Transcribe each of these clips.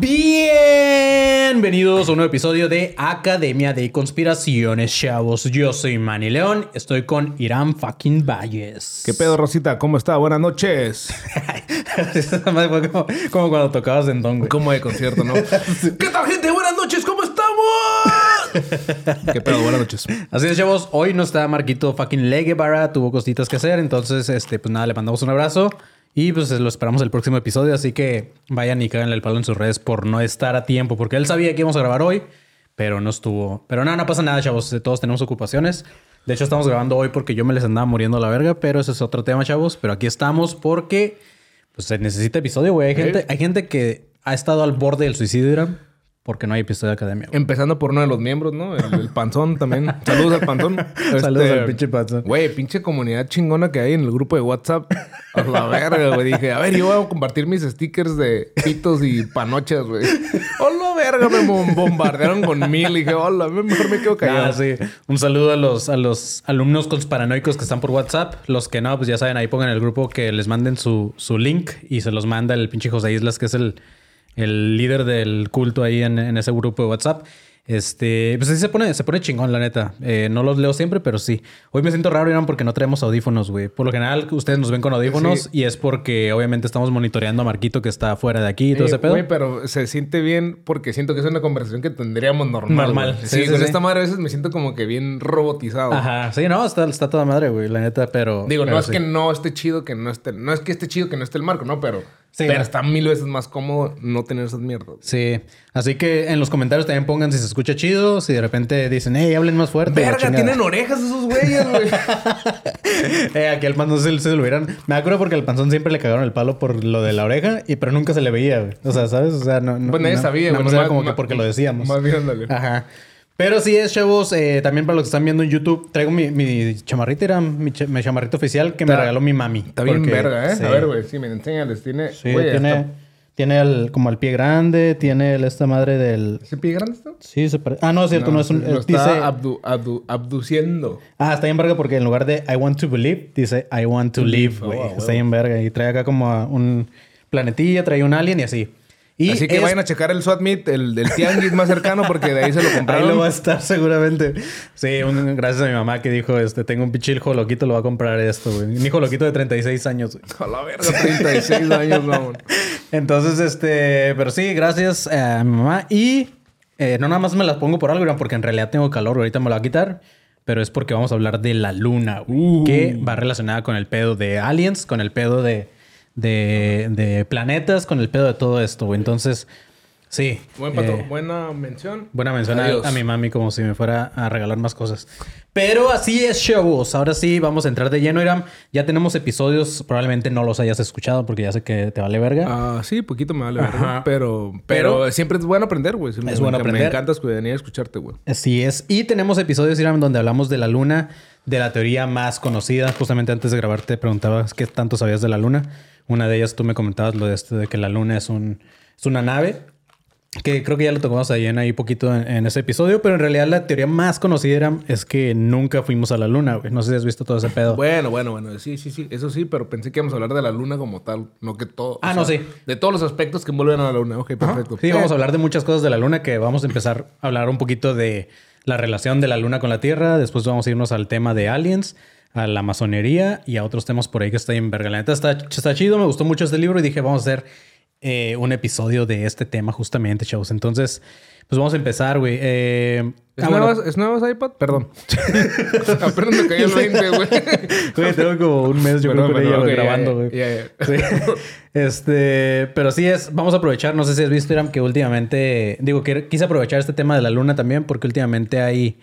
Bienvenidos a un nuevo episodio de Academia de Conspiraciones, chavos. Yo soy Manny León, estoy con Irán fucking Valles. ¿Qué pedo, Rosita? ¿Cómo está? Buenas noches. Como, como cuando tocabas en don, güey. ¿Cómo de concierto, no? ¿Qué tal, gente? Buenas noches, ¿cómo estamos? ¿Qué pedo? Buenas noches. Así es, chavos. Hoy no está Marquito fucking Leguevara, tuvo cositas que hacer. Entonces, este, pues nada, le mandamos un abrazo. Y pues lo esperamos el próximo episodio. Así que vayan y cáganle el palo en sus redes por no estar a tiempo. Porque él sabía que íbamos a grabar hoy, pero no estuvo. Pero no, no pasa nada, chavos. Todos tenemos ocupaciones. De hecho, estamos grabando hoy porque yo me les andaba muriendo a la verga. Pero ese es otro tema, chavos. Pero aquí estamos porque pues, se necesita episodio, güey. Hay, gente, hay gente que ha estado al borde del suicidio, Irán, porque no hay episodio de academia. güey. Empezando por uno de los miembros, ¿no? El, el panzón también. Saludos al panzón. Saludos Este, al pinche panzón. Güey, pinche comunidad chingona que hay en el grupo de WhatsApp. A la verga, güey. Dije, a ver, yo voy a compartir mis stickers de pitos y panochas, güey. Hola, verga, me bom- bombardearon con mil. Y dije, hola, mejor me quedo callado. Ah, sí. Un saludo a los, a los alumnos conspiranoicos que están por WhatsApp. Los que no, pues ya saben, ahí pongan el grupo que les manden su, su link y se los manda el pinche José Islas, que es el, el líder del culto ahí en, en ese grupo de WhatsApp. Este, pues sí se pone, se pone chingón, la neta. Eh, no los leo siempre, pero sí. Hoy me siento raro, Irán, porque no traemos audífonos, güey. Por lo general, ustedes nos ven con audífonos Sí. y es porque obviamente estamos monitoreando a Marquito que está fuera de aquí y todo Eh, ese pedo. Güey, pero se siente bien porque siento que es una conversación que tendríamos normal. Normal. güey. Sí, Sí, sí, con esta madre a veces me siento como que bien robotizado. Ajá. Sí, no, está, está toda madre, güey, la neta, pero. Digo, pero no es que no esté chido que no esté. No es que esté chido que no esté el marco, ¿no? Pero, Sí, pero no. está mil veces más cómodo no tener esas mierdas. Sí, así que en los comentarios también pongan si se escucha chido, si de repente dicen, hey, hablen más fuerte. Verga, tienen orejas esos güeyes, güey. eh, aquí al panzón se, se lo hubieran. Me acuerdo porque al panzón siempre le cagaron el palo por lo de la oreja, y pero nunca se le veía, güey. O sea, ¿sabes? O sea, no. no Pues nadie no- sabía, güey. más era como que porque lo decíamos. Más bien, ándale. Ajá. Pero sí es, chavos, eh, también para los que están viendo en YouTube, traigo mi, mi chamarrita, era mi, mi chamarrita oficial que me regaló mi mami. Está bien verga, ¿eh? sí. A ver, güey. Sí, me enséñales. Tiene... Sí, güey, tiene, tiene el, como el pie grande, tiene el- esta madre del... ¿Ese pie grande está? Sí, se pare- Ah, no, es cierto, no, es un... Lo eh, dice... está abdu- abdu- abduciendo. Ah, está bien verga porque en lugar de I want to believe, dice I want to live, live, güey. oh, está bien verga. Y trae acá como a un planetilla, trae un alien y así. Y Así que es- vayan a checar el SWAT Meet, el del tianguis más cercano, porque de ahí se lo Ahí compraron. lo va a estar seguramente. Sí, un- gracias a mi mamá que dijo, este, tengo un pinche hijo loquito, lo va a comprar esto, güey. Un hijo loquito de 36 años. güey. A la verga, 36 años, mamón. Entonces, este, pero sí, gracias eh, a mi mamá. Y eh, no nada más me las pongo por algo, Irán, porque en realidad tengo calor, ahorita me lo va a quitar. Pero es porque vamos a hablar de la luna, güey, Uh. que va relacionada con el pedo de aliens, con el pedo de, de, de planetas, con el pedo de todo esto, güey. Entonces, sí. Buen pato, eh, buena mención. Buena mención a, mi mami como si me fuera a regalar más cosas. Pero así es, chavos. Ahora sí, vamos a entrar de lleno, Iram. Ya tenemos episodios. Probablemente no los hayas escuchado porque ya sé que te vale verga. Ah, sí, poquito me vale, Ajá. verga. Pero, pero, Pero- siempre es bueno aprender, güey. Me- Es bueno aprender. Me encanta venir a escucharte, güey. Así es. Y tenemos episodios, Iram, donde hablamos de la luna, de la teoría más conocida. Justamente antes de grabar te preguntabas qué tanto sabías de la luna. Una de ellas tú me comentabas lo de esto de que la luna es, un, es una nave. Que creo que ya lo tocamos ahí en ahí poquito en, en ese episodio, pero en realidad la teoría más conocida es que nunca fuimos a la luna, güey. No sé si has visto todo ese pedo. Bueno, bueno, bueno. Sí, sí, sí. Eso sí, pero pensé que íbamos a hablar de la luna como tal. No que todo. Ah, no, sea, sí. De todos los aspectos que envuelven a la luna. Ok, perfecto. Sí, vamos a Eh, hablar de muchas cosas de la luna que vamos a empezar a hablar un poquito de la relación de la luna con la Tierra. Después vamos a irnos al tema de aliens, a la masonería y a otros temas por ahí que está en verga. La neta está, está chido, me gustó mucho este libro y dije, vamos a hacer eh, un episodio de este tema justamente, chavos. Entonces, pues vamos a empezar, güey. Eh, ¿Es, ah, bueno. ¿Es nuevas iPad? Perdón. Apenas me cayó el 20, güey. Güey, tengo como un mes yo Perdón, creo ella ya, grabando, güey. ya, ya. Sí. Este, pero sí es, vamos a aprovechar, no sé si has visto, Iram, que últimamente, digo, que quise aprovechar este tema de la luna también, porque últimamente hay,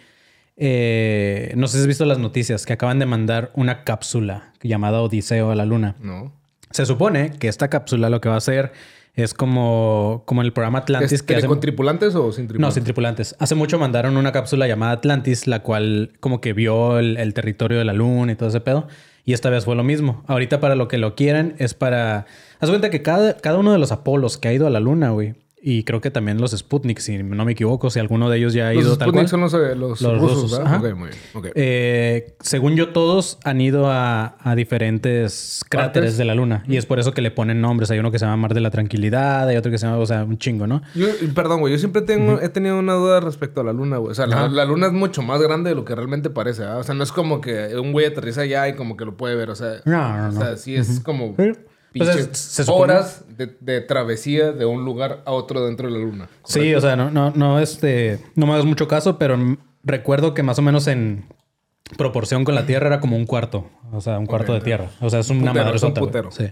eh, no sé si has visto las noticias, que acaban de mandar una cápsula llamada Odiseo a la luna. No. Se supone que esta cápsula lo que va a hacer Es como, como en el programa Atlantis ¿Es que hace- con tripulantes o sin No, tripulantes? sin tripulantes. Hace mucho mandaron una cápsula llamada Atlantis, la cual como que vio el, el territorio de la luna y todo ese pedo. Y esta vez fue lo mismo. Ahorita para lo que lo quieren es para... Haz cuenta que cada, cada uno de los Apolos que ha ido a la luna, güey. Y creo que también los Sputnik, si no me equivoco, si alguno de ellos ya ha Los ido tal Sputnik cual. son los, eh, los Los rusos, rusos, ¿verdad? ajá. Ok, muy bien. Eh, según yo, todos han ido a, a diferentes cráteres ¿Partes? de la luna. Y es por eso que le ponen nombres. Hay uno que se llama Mar de la Tranquilidad, hay otro que se llama, o sea, un chingo, ¿no? Yo, perdón, güey. Yo siempre tengo, he tenido una duda respecto a la luna, güey. O sea, la, luna es mucho más grande de lo que realmente parece, ¿verdad? O sea, no es como que un güey aterriza allá y como que lo puede ver. O sea, No, no, o sea sí es como Sí. Pues es- horas de, de travesía de un lugar a otro dentro de la luna. Sí, o sea, no, no, no, este, no me hagas mucho caso, pero recuerdo que más o menos en proporción con la Tierra era como un cuarto, o sea, un cuarto de tierra. O sea, es una madre un putero. Sí.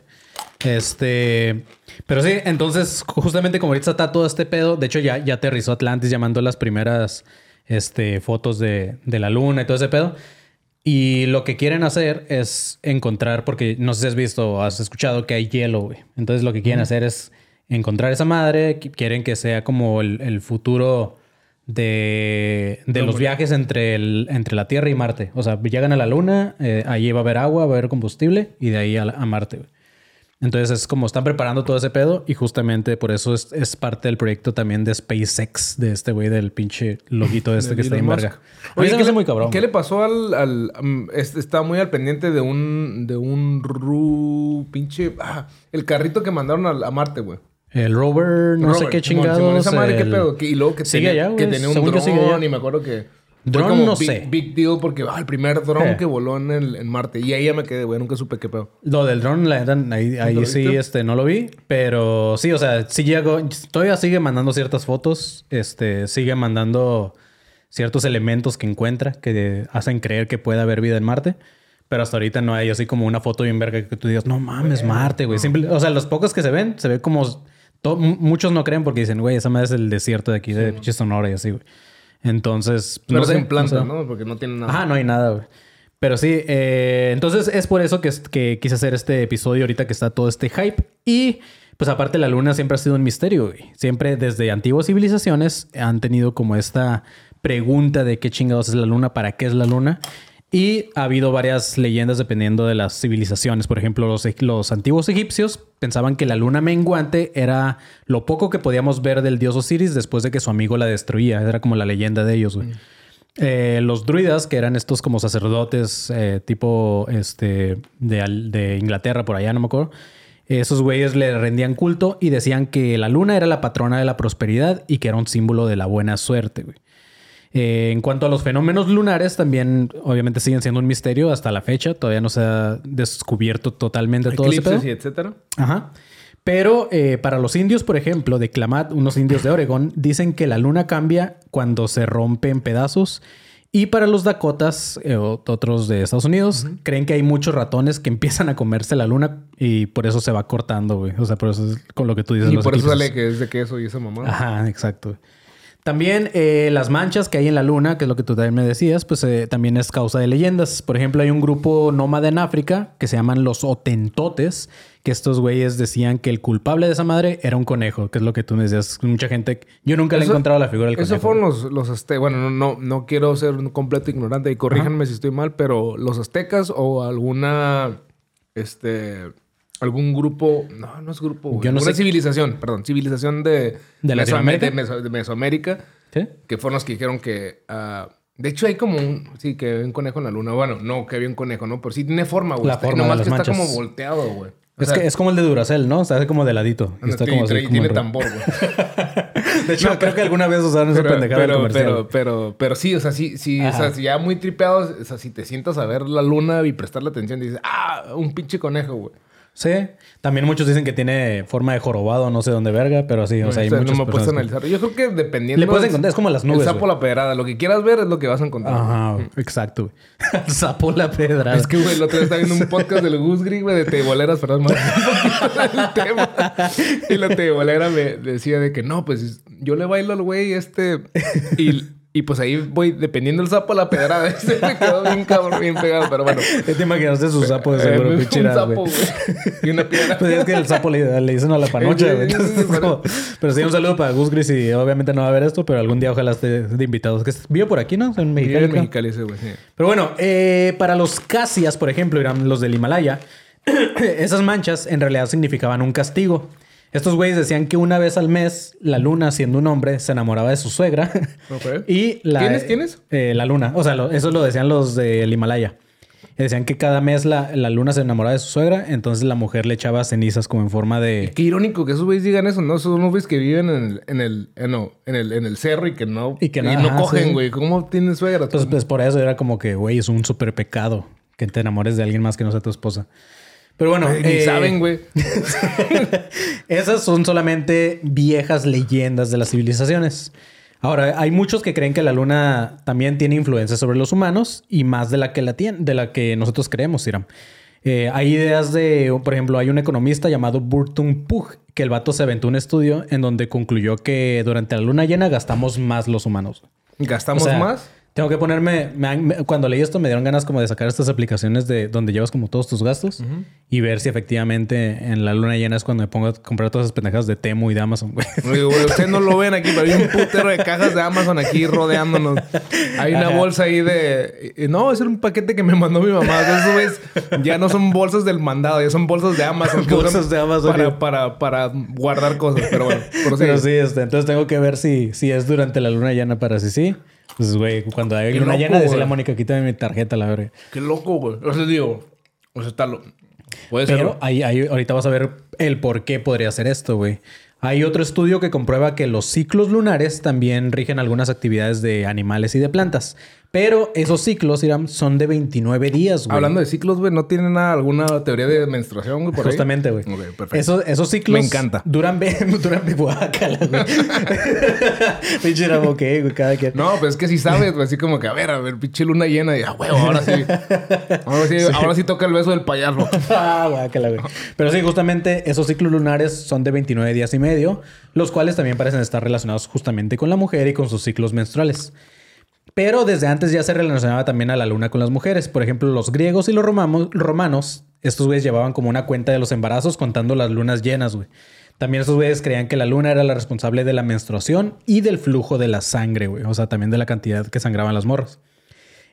Este, pero sí, entonces justamente como ahorita está todo este pedo, de hecho ya, ya aterrizó Atlantis llamando las primeras este, fotos de, de la luna y todo ese pedo. Y lo que quieren hacer es encontrar, porque no sé si has visto o has escuchado que hay hielo, güey. Entonces lo que quieren hacer es encontrar esa madre. Qu- Quieren que sea como el, el futuro de, de los viajes entre, el, entre la Tierra y Marte. O sea, llegan a la Luna, eh, ahí va a haber agua, va a haber combustible y de ahí a, a Marte, güey. Entonces es como están preparando todo ese pedo y justamente por eso es, es parte del proyecto también de SpaceX, de este güey del pinche loguito este que está en verga. Mí se me ¿qué hace muy cabrón. ¿Qué güey. le pasó al... al mm, este, estaba muy al pendiente de un... De un ru... Pinche... Ah, el carrito que mandaron a, a Marte, güey. El rover, no sé Robert, qué Simón, chingados. Simón, Esa madre, ¿qué el- pedo? Que- y luego que Sigue tenía, allá, que tenía un Según dron y me acuerdo que... fue Dron como no big, sé. Big deal porque ah, el primer dron Eh. que voló en, el, en Marte. Y ahí ya me quedé, güey. Nunca supe qué pedo. Lo del drone, la ahí, ahí sí viste? este, no lo vi. Pero sí, o sea, sí llegó. Todavía sigue mandando ciertas fotos. Este, sigue mandando ciertos elementos que encuentra que hacen creer que puede haber vida en Marte. Pero hasta ahorita no hay así como una foto bien verga que tú digas, no mames, Marte, güey. O sea, los pocos que se ven, se ve como. muchos no creen porque dicen, güey, esa madre es el desierto de aquí de pinche Sonora y así, güey. Entonces, Pero no sé. sin planta, o sea, ¿no? Porque no tiene nada. Ajá, no hay nada, güey. Pero sí, eh, entonces es por eso que, que quise hacer este episodio ahorita que está todo este hype. Y pues aparte la luna siempre ha sido un misterio, güey. Siempre desde antiguas civilizaciones han tenido como esta pregunta de qué chingados es la luna, para qué es la luna. Y ha habido varias leyendas dependiendo de las civilizaciones. Por ejemplo, los, los antiguos egipcios pensaban que la luna menguante era lo poco que podíamos ver del dios Osiris después de que su amigo la destruía. Era como la leyenda de ellos, güey. Eh, los druidas, que eran estos como sacerdotes eh, tipo este, de, de Inglaterra, por allá, no me acuerdo. Esos güeyes le rendían culto y decían que la luna era la patrona de la prosperidad y que era un símbolo de la buena suerte, güey. Eh, en cuanto a los fenómenos lunares, también obviamente siguen siendo un misterio hasta la fecha. Todavía no se ha descubierto totalmente todo ese pedo. Eclipses y etcétera. Ajá. Pero eh, para los indios, por ejemplo, de Klamath, unos indios de Oregón, dicen que la luna cambia cuando se rompe en pedazos. Y para los Dakotas, eh, otros de Estados Unidos, creen que hay muchos ratones que empiezan a comerse la luna y por eso se va cortando, güey. O sea, por eso es con lo que tú dices. Y los por eso sale que es de queso y esa mamá. Ajá, exacto. También eh, las manchas que hay en la luna, que es lo que tú también me decías, pues eh, también es causa de leyendas. Por ejemplo, hay un grupo nómada en África que se llaman los Otentotes, que estos güeyes decían que el culpable de esa madre era un conejo, que es lo que tú me decías. Mucha gente... Yo nunca le he Eso- encontrado la figura del conejo. Esos fueron los, los aztecas. Bueno, no, no, no quiero ser un completo ignorante y corríjanme si estoy mal, pero los aztecas o alguna. Este. Algún grupo. No, no es grupo. güey. Yo no sé- civilización, perdón. Civilización de. ¿De Mesoam- Latinoamérica? de Meso- de Mesoamérica. ¿Sí? Que fueron los que dijeron que. ah, de hecho, hay como un. Sí, que había un conejo en la luna. Bueno, no que había un conejo, ¿no? Pero sí tiene forma, güey. La Está- forma de nomás las que está manchas. como volteado, güey. O Es, sea, que es como el de Duracell, ¿no? O sea, hace como de ladito. Y está y como así, trae- como tiene en- tambor, güey. De hecho, creo que alguna vez usaron esa Pero, pendejada del pero, comercial. pero, pero, pero sí, o sea, sí, sí, o sea, si ya muy tripeados, o sea, si te sientas a ver la luna y prestarle atención, dices, ah, un pinche conejo, güey. Sí. También muchos dicen que tiene forma de jorobado, no sé dónde verga, pero sí, o sea, hay O sea, muchas no me que- analizar. Yo creo que dependiendo. Le puedes encontrar, es como las nubes, El sapo la pedrada. Lo que quieras ver es lo que vas a encontrar. Ajá, exacto. güey. El sapo la pedrada. Es que, güey, el otro día estaba viendo un podcast del Gusgri, güey, de teboleras, perdón, más del tema. Y la tebolera me decía de que no, pues yo le bailo al güey este y Y pues ahí voy, dependiendo del sapo, la pedrada. Ese me quedó bien cabrón, bien pegado, pero bueno. ¿Te imaginaste su sapo de Eh, seguro, un pinche Irán, sapo, güey? Y una piedra. Pues es que el sapo le, le dicen a la panocha, güey. Pero- como- Pero sí, un saludo para Gus Gris y obviamente no va a ver esto, pero algún día ojalá esté de invitados. Que vive por aquí, ¿no? En Vive Mexicali. en creo. Mexicali ese, güey. sí. Pero bueno, eh, para los casias, por ejemplo, eran los del Himalaya, esas manchas en realidad significaban un castigo. Estos güeyes decían que una vez al mes la luna, siendo un hombre, se enamoraba de su suegra. Ok. y la, ¿Quiénes? ¿Quiénes? eh, la luna. O sea, lo- eso lo decían los del Himalaya. Decían que cada mes la, la luna se enamoraba de su suegra, entonces la mujer le echaba cenizas como en forma de... Qué irónico que esos güeyes digan eso, ¿no? Esos son güeyes que viven en el, en el, eh, no, en el, en el cerro y que no, Y que no- ajá, cogen, sí. güey. ¿Cómo tienen suegra? Pues, pues por eso era como que, güey, es un súper pecado que te enamores de alguien más que no sea tu esposa. Pero bueno, Ay, Ni eh, saben, güey. Esas son solamente viejas leyendas de las civilizaciones. Ahora, hay muchos que creen que la luna también tiene influencia sobre los humanos y más de la que, la tien- de la que nosotros creemos, Iram. Eh, hay ideas de, por ejemplo, hay un economista llamado Burton Pugh que el vato se aventó un estudio en donde concluyó que durante la luna llena gastamos más los humanos. ¿Gastamos O sea, más? Tengo que ponerme. me me- cuando leí esto, me dieron ganas como de sacar estas aplicaciones de donde llevas como todos tus gastos y ver si efectivamente en la luna llena es cuando me pongo a comprar todas esas pendejadas de Temu y de Amazon, güey. Güey, ustedes no lo ven aquí, pero hay un putero de cajas de Amazon aquí rodeándonos. Hay una Ajá. bolsa ahí de... No, era un paquete que me mandó mi mamá. Esos güeyes ya no son bolsas del mandado, ya son bolsas de Amazon. Bolsas de Amazon, Para, sí. para, para guardar cosas. Pero bueno, prosigue. Pero sí, este, entonces tengo que ver si, si es durante la luna llena para si sí. Pues, güey, cuando hay loco, llena, decirle a güey. Mónica, quítame mi tarjeta, la verga. Qué loco, güey. O sea, digo... O sea, está lo... Puede ser... Pero ahí, ahí- ahorita vas a ver el por qué podría ser esto, güey. Hay otro estudio que comprueba que los ciclos lunares también rigen algunas actividades de animales y de plantas. Pero esos ciclos, Iram, son de 29 días, güey. Hablando de ciclos, güey, ¿no tienen nada, alguna teoría de menstruación, güey, por ahí? Justamente, güey. Ok, perfecto. Esos, esos ciclos. Me encanta. Duran, duran, guácala, güey. Pinche Iram, ok, güey, cada quien. No, pues es que si sabes, güey, así como que, a ver, a ver, pinche luna llena. Y, ah, huevo, ahora sí. Ahora sí, ahora sí toca el beso del payaso. Ah, guácala, güey. Pero sí, justamente esos ciclos lunares son de 29 días y medio, los cuales también parecen estar relacionados justamente con la mujer y con sus ciclos menstruales. Pero desde antes ya se relacionaba también a la luna con las mujeres. Por ejemplo, los griegos y los romanos, estos güeyes llevaban como una cuenta de los embarazos contando las lunas llenas, güey. También estos güeyes creían que la luna era la responsable de la menstruación y del flujo de la sangre, güey. O sea, también de la cantidad que sangraban las morras.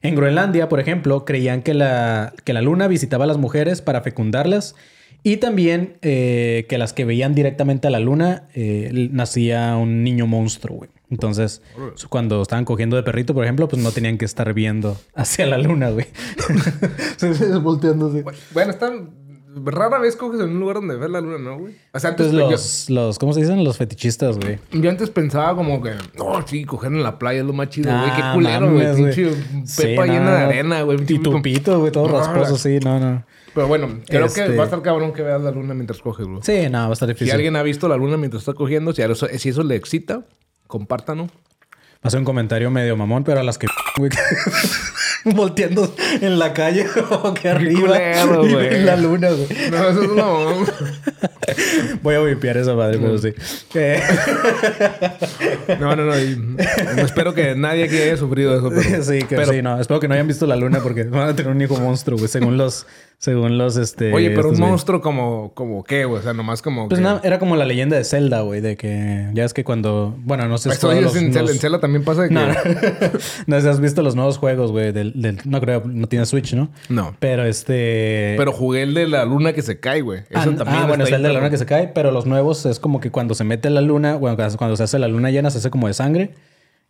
En Groenlandia, por ejemplo, creían que la, que la luna visitaba a las mujeres para fecundarlas y también eh, que las que veían directamente a la luna eh, nacía un niño monstruo, güey. Entonces, cuando estaban cogiendo de perrito, por ejemplo, pues no tenían que estar viendo hacia la luna, güey. Volteándose. Bueno, están... Rara vez coges en un lugar donde ves la luna, ¿no, güey? O sea, antes... Pues yo- los, los, ¿cómo se dicen? Los fetichistas, güey. Yo antes pensaba como que, no, sí, coger en la playa es lo más chido, güey. Qué Ah, culero, güey. Pinche Sí, pepa no. llena de arena, güey. Y Pinche- tu pito, güey, todo No, rasposo, sí, no, no. Pero bueno, creo Este- que va a estar cabrón que veas la luna mientras coges, güey. Sí, no, va a estar Si difícil. alguien ha visto la luna mientras está cogiendo, si, eso, si eso le excita, compártanlo. Va a ser un comentario medio mamón, pero a las que güey, volteando en la calle como que arriba culero, y güey. ven la luna, güey. No, eso es no. Voy a vipiar esa madre, pero sí. Eh, No, no, no. y- no espero que nadie aquí haya sufrido eso. Pero, sí, que pero- sí, no. Espero que no hayan visto la luna porque van a tener un hijo monstruo, güey, según los, según los, este. Oye, pero un güey. monstruo como, como qué, güey. O sea, nomás como. Pues que- nada, era como la leyenda de Zelda, güey, de que ya es que cuando, bueno, no sé si los- en, Zelda, los- en Zelda también pasa de que. No, no. no sé si has visto los nuevos juegos, güey, del, del, no creo, no tiene Switch, ¿no? No. Pero este. Pero jugué el de la luna que se cae, güey. Eso ah, también. ah, bueno, está el de la luna que se cae, pero los nuevos es como que cuando se mete la luna, bueno, cuando cuando se hace la luna llena, se hace como de sangre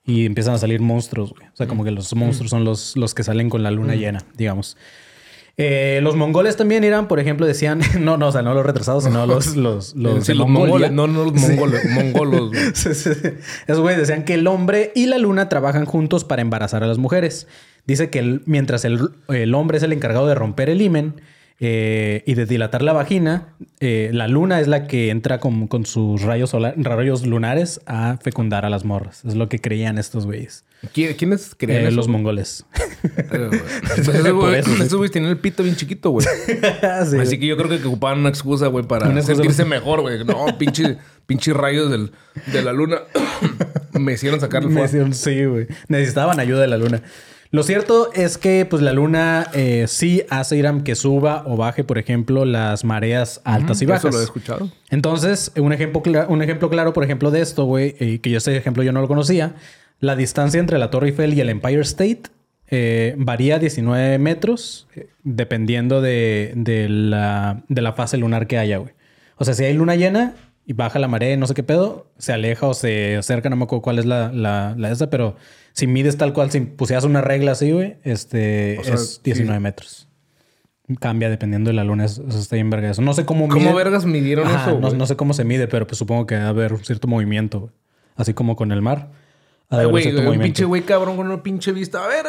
y empiezan a salir monstruos, güey. O sea, como que los monstruos son los, los que salen con la luna llena, digamos. Eh, los mongoles también eran, por ejemplo, decían, no, no, o sea, no los retrasados, sino los, los, los, Sí, de los Mongolia. mongoles, no, no los mongoles, mongolos. güey. Sí, sí. Esos güeyes decían que el hombre y la luna trabajan juntos para embarazar a las mujeres. Dice que el- mientras el, el hombre es el encargado de romper el himen eh, y de dilatar la vagina, eh, la luna es la que entra con, con sus rayos, solar- rayos lunares a fecundar a las morras. Es lo que creían estos güeyes. ¿Qui- ¿Quiénes creían Eh, eso? los mongoles. Esos güeyes tienen el pito bien chiquito, güey. Sí, Así que yo creo que ocupaban una excusa, güey, para sentirse mejor, güey. No, pinche, pinche rayos del, de la luna me hicieron sacar el fuego. sí, güey. Necesitaban ayuda de la luna. Lo cierto es que pues la luna eh, sí hace Iram que suba o baje, por ejemplo, las mareas altas y bajas. Eso lo he escuchado. Entonces, un ejemplo, un ejemplo claro, por ejemplo, de esto, güey, eh, que yo ese ejemplo yo no lo conocía, la distancia entre la Torre Eiffel y el Empire State eh, varía 19 metros dependiendo de, de la, de la fase lunar que haya, güey. O sea, si hay luna llena y baja la marea, no sé qué pedo, se aleja o se acerca, no me acuerdo cuál es la, la, la esa, pero si mides tal cual, si pusieras una regla así, güey, este, O sea, es 19 metros. Cambia dependiendo de la luna, eso, está bien verga eso. No sé cómo ¿Cómo miden- vergas midieron Ajá, eso, no, sé cómo se mide, pero pues supongo que debe haber un cierto movimiento, güey. Así como con el mar. Haber güey, un pinche güey cabrón con una pinche vista. A ver,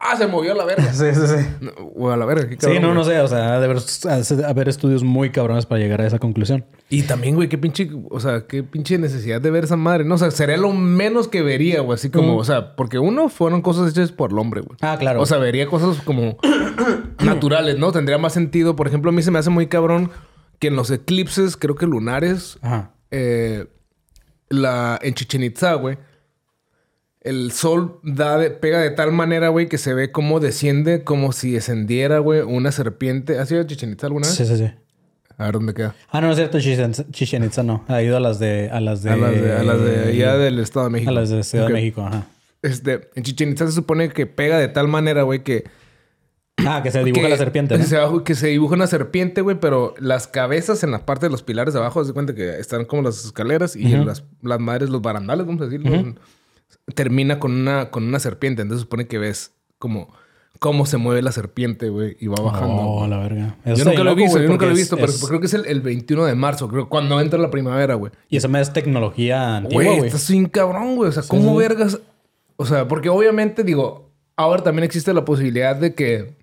ah, se movió a la verga. Sí, sí, sí. No, Güey, a la verga, qué Sí, cabrón. no, no güey. sé. O sea, ha de haber, ha de haber estudios muy cabrones para llegar a esa conclusión. Y también, güey, qué pinche, o sea, qué pinche necesidad de ver esa madre, ¿no? O sea, sería lo menos que vería, güey, así como, Mm. o sea, porque uno fueron cosas hechas por el hombre, güey. Ah, claro. O sea, vería cosas como naturales, ¿no? Tendría más sentido. Por ejemplo, a mí se me hace muy cabrón que en los eclipses, creo que lunares, Ajá. eh, la, en Chichen Itza, güey, el sol da de- pega de tal manera, güey, que se ve como desciende, como si descendiera, güey, una serpiente. ¿Has ido a Chichen Itza alguna vez? Sí, sí, sí. A ver dónde queda. Ah, no, es cierto. Chichen, Itza no. Ha ido a las de... A las de... A las de, a las de allá del Estado de México. A las de Ciudad de México, ajá. Este, en Chichen Itza se supone que pega de tal manera, güey, que... Ah, que se dibuja que- la serpiente, ¿no? se que se dibuja una serpiente, güey, pero las cabezas en la parte de los pilares de abajo, se cuenta que están como las escaleras y las, las madres, los barandales, vamos a decirlo, termina con una, con una serpiente. Entonces supone que ves como cómo se mueve la serpiente, güey, y va bajando. Oh, güey. la verga. Eso Yo nunca bien lo he visto, yo nunca lo he visto, es- pero es- creo que es el, el 21 de marzo, creo, cuando entra la primavera, güey. Y eso me es tecnología antigua, Güey, estás sin cabrón, güey. O sea, ¿cómo sí. vergas? O sea, porque obviamente, digo, ahora también existe la posibilidad de que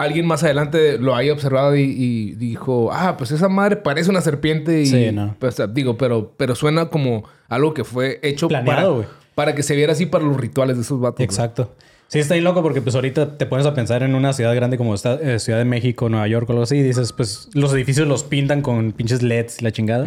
alguien más adelante lo haya observado y, y dijo, ah, pues esa madre parece una serpiente y... Sí, no. pues, digo, pero, pero suena como algo que fue hecho Planeado, para, para que se viera así para los rituales de esos vatos. Exacto. Sí, está ahí loco porque pues ahorita te pones a pensar en una ciudad grande como esta, eh, Ciudad de México, Nueva York o algo así y dices, pues los edificios los pintan con pinches LEDs y la chingada.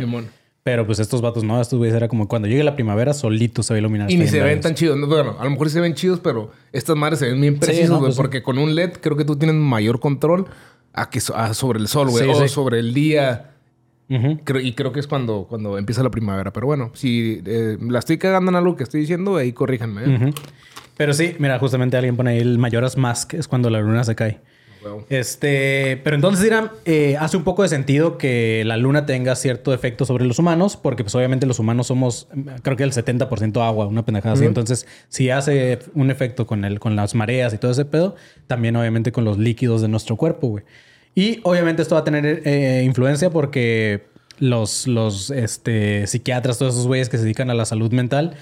Pero pues estos vatos no, estos güeyes era como cuando llegue la primavera solito se va a iluminar. Y ni Está se ven tan chidos. No, Bueno, a lo mejor se ven chidos, pero estas madres se ven bien precisos, no, güey. pues sí. porque con un LED creo que tú tienes mayor control a que so- a sobre el sol, güey. Sí, o sobre el día. Creo- y creo que es cuando, cuando empieza la primavera. Pero bueno, si eh, la estoy cagando en algo que estoy diciendo, ahí corríjanme. ¿eh? Pero sí, mira, justamente alguien pone ahí el Mayoras Mask, es cuando la luna se cae. Este, pero entonces dirán, eh, hace un poco de sentido que la luna tenga cierto efecto sobre los humanos, porque pues obviamente los humanos somos, creo que el 70% agua, una pendejada así. Entonces, si hace un efecto con, el, con las mareas y todo ese pedo, también obviamente con los líquidos de nuestro cuerpo, güey. Y obviamente esto va a tener eh, influencia porque los, los este, psiquiatras, todos esos güeyes que se dedican a la salud mental,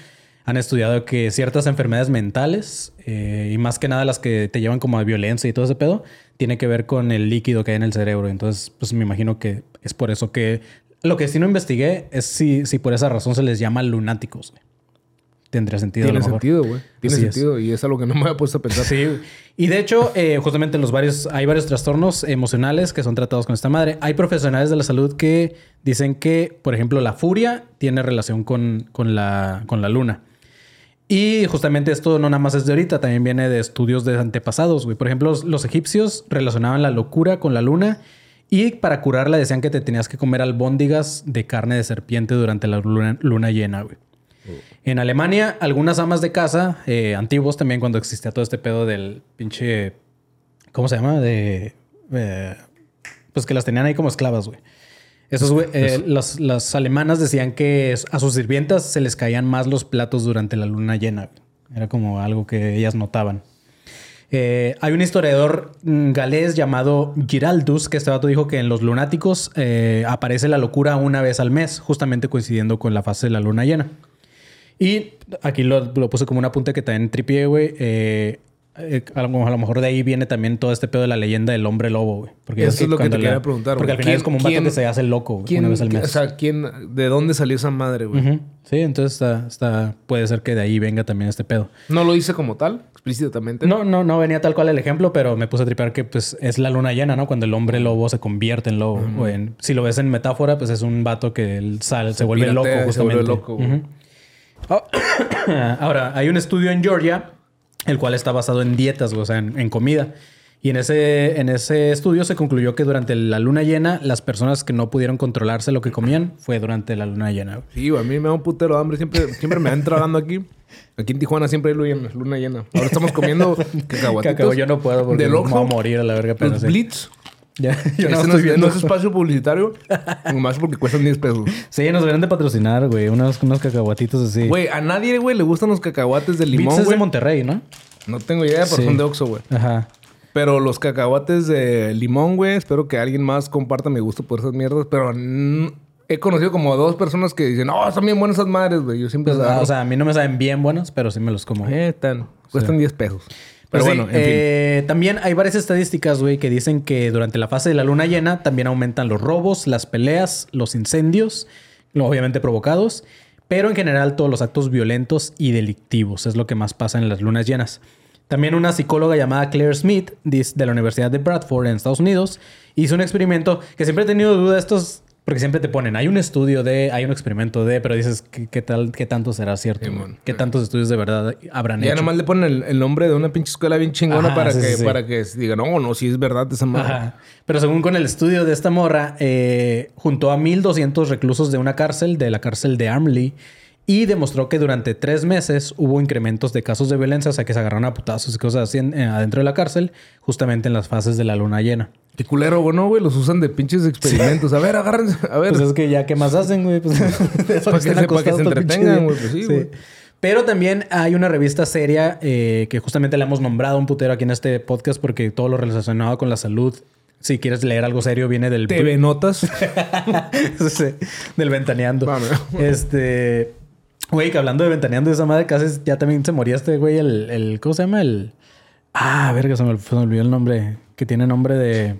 han estudiado que ciertas enfermedades mentales, eh, y más que nada las que te llevan como a violencia y todo ese pedo, tiene que ver con el líquido que hay en el cerebro. Entonces, pues me imagino que es por eso que... Lo que sí no investigué es si, si por esa razón se les llama lunáticos. güey. Tendría sentido. a Tiene lo mejor. sentido, güey. Tiene Así es. sentido. Y es algo que no me había puesto a pensar. Sí, y de hecho, eh, justamente los varios, hay varios trastornos emocionales que son tratados con esta madre. Hay profesionales de la salud que dicen que, por ejemplo, la furia tiene relación con, con, la, con la luna. Y justamente esto no nada más es de ahorita, también viene de estudios de antepasados, güey. Por ejemplo, los, los egipcios relacionaban la locura con la luna y para curarla decían que te tenías que comer albóndigas de carne de serpiente durante la luna, luna llena, güey. En Alemania, algunas amas de casa, eh, antiguos también, cuando existía todo este pedo del pinche. ¿Cómo se llama? De. eh, pues que las tenían ahí como esclavas, güey. Esos, güey, eh, las, las alemanas decían que a sus sirvientas se les caían más los platos durante la luna llena. Era como algo que ellas notaban. Eh, hay un historiador mm, galés llamado Giraldus que este vato dijo que en los lunáticos eh, aparece la locura una vez al mes, justamente coincidiendo con la fase de la luna llena. Y aquí lo, lo puse como un apunte que también tripié, güey. Eh, eh, a, lo, a lo mejor de ahí viene también todo este pedo de la leyenda del hombre lobo, güey. Porque Eso es lo que te quería preguntar, Porque güey. al final ¿Quién- es como un vato que se hace loco güey, ¿Quién, una vez al mes. O sea, ¿quién, ¿de dónde salió esa madre, güey? Sí, entonces está, está, puede ser que de ahí venga también este pedo. No lo hice como tal, explícitamente. No, no, no venía tal cual el ejemplo, pero me puse a tripear que pues es la luna llena, ¿no? Cuando el hombre lobo se convierte en lobo. O en- si lo ves en metáfora, pues es un vato que él sale, se, vuelve piratea loco y se vuelve justamente. loco, güey. Ah, Ahora, hay un estudio en Georgia, el cual está basado en dietas, o sea, en, en comida. Y en ese, en ese estudio se concluyó que durante la luna llena, las personas que no pudieron controlarse lo que comían fue durante la luna llena. Sí, güey, a mí me da un putero de hambre. Siempre, siempre me van tragando aquí. Aquí en Tijuana siempre hay luna, luna llena. Ahora estamos comiendo cacahuatitos. Cacao, yo no puedo porque Del me voy a morir a la verga. Pero Los sí. Blitz. Ya, yo no estoy es, viendo. no es espacio publicitario. Nomás porque cuestan 10 pesos. Sí, nos deberían de patrocinar, güey. Unos, unos cacahuatitos así. Güey, a nadie, güey, le gustan los cacahuates de Beats limón, es de. Monterrey, ¿no? No tengo idea, pero Sí. son de Oxxo, güey. Ajá. Pero los cacahuates de limón, güey, espero que alguien más comparta mi gusto por esas mierdas. Pero he conocido como a dos personas que dicen, no, están bien buenas esas madres, güey. Yo siempre Pues, ah, o sea, a mí no me saben bien buenos, pero sí me los como. Eh, están, cuestan 10 pesos. Pero Pues sí, bueno, en fin. eh, también hay varias estadísticas, güey, que dicen que durante la fase de la luna llena también aumentan los robos, las peleas, los incendios, obviamente provocados, pero en general todos los actos violentos y delictivos es lo que más pasa en las lunas llenas. También una psicóloga llamada Claire Smith de la Universidad de Bradford en Estados Unidos hizo un experimento que siempre he tenido duda de estos porque siempre te ponen, hay un estudio de, hay un experimento de, pero dices, ¿qué, qué tal, qué tanto será cierto? Sí. ¿Qué tantos estudios de verdad habrán Ya hecho? nomás le ponen el, el nombre de una pinche escuela bien chingona Ajá, para, sí, que, para que digan, no, no, si es verdad esa. Ajá. Pero según con el estudio de esta morra, eh, juntó a 1.200 reclusos de una cárcel, de la cárcel de Armley, y demostró que durante tres meses hubo incrementos de casos de violencia, o sea, que se agarraron a putazos y cosas así en- adentro de la cárcel, justamente en las fases de la luna llena. Qué culero, güey, no, güey. Los usan de pinches experimentos. A ver, agárrense. A ver. Pues es que ya, ¿qué más hacen, güey? Pues, Para que se- para que se entretengan, güey, pues sí, güey. Pero también hay una revista seria eh, que justamente la hemos nombrado un putero aquí en este podcast porque todo lo relacionado con la salud, si quieres leer algo serio, viene del... TV Notas. Sí, del ventaneando. Vamos. Este. Güey, que hablando de ventaneando, esa madre casi ya también se moría este güey, el, el. ¿Cómo se llama? El. Ah, verga, se me, se me olvidó el nombre. Que tiene nombre de.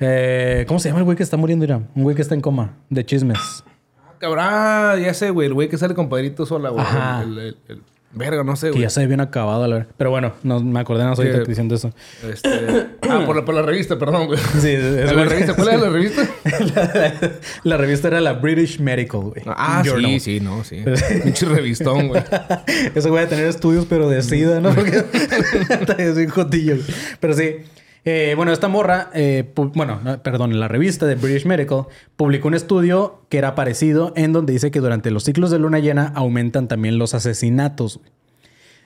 Eh, ¿Cómo se llama el güey que está muriendo? Mira, un güey que está en coma, de chismes. Cabrón, ah, ya sé, güey. El güey que sale con Padrito sola, güey. El, el- el- Verga, no sé, Que güey. ya se ve bien acabado, la verdad. Pero bueno, no, me acordé no ahorita Sí. diciendo eso. Este... ah, por la, por la revista, perdón, güey. Sí, es la revista. ¿Cuál era la revista? la, la revista era la British Medical, güey. Ah, Journal. sí, sí, no, sí. Pinche revistón, güey. Ese güey a tener estudios, pero de SIDA, ¿no? Porque es bien jotillo. Pero sí. Eh, bueno, esta morra, eh, bueno, no, perdón, la revista de British Medical publicó un estudio que era parecido en donde dice que durante los ciclos de luna llena aumentan también los asesinatos.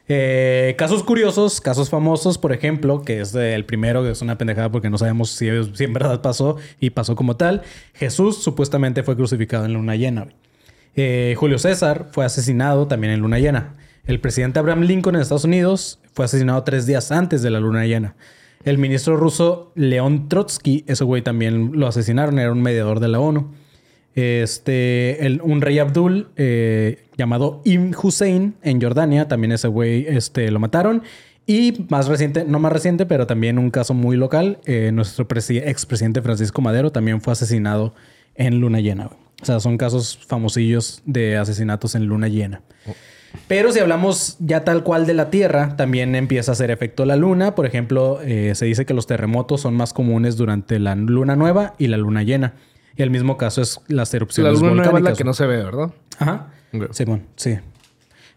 Eh, casos curiosos, casos famosos, por ejemplo, que es el primero, que es una pendejada porque no sabemos si, si en verdad pasó y pasó como tal. Jesús supuestamente fue crucificado en luna llena. Julio César fue asesinado también en luna llena. El presidente Abraham Lincoln en Estados Unidos fue asesinado tres días antes de la luna llena. El ministro ruso León Trotsky, ese güey también lo asesinaron, era un mediador de la ONU. Este, un rey Abdul eh, llamado Ibn Hussein en Jordania, también ese güey este, lo mataron. Y más reciente, no más reciente, pero también un caso muy local, eh, nuestro presi- expresidente Francisco Madero también fue asesinado en luna llena. O sea, son casos famosillos de asesinatos en luna llena. Pero si hablamos ya tal cual de la Tierra, también empieza a hacer efecto la Luna. Por ejemplo, eh, se dice que los terremotos son más comunes durante la Luna nueva y la Luna llena. Y el mismo caso es las La erupciones luna nueva es la volcánicas. que no se ve, ¿verdad? Ajá. Ok. Simón, sí.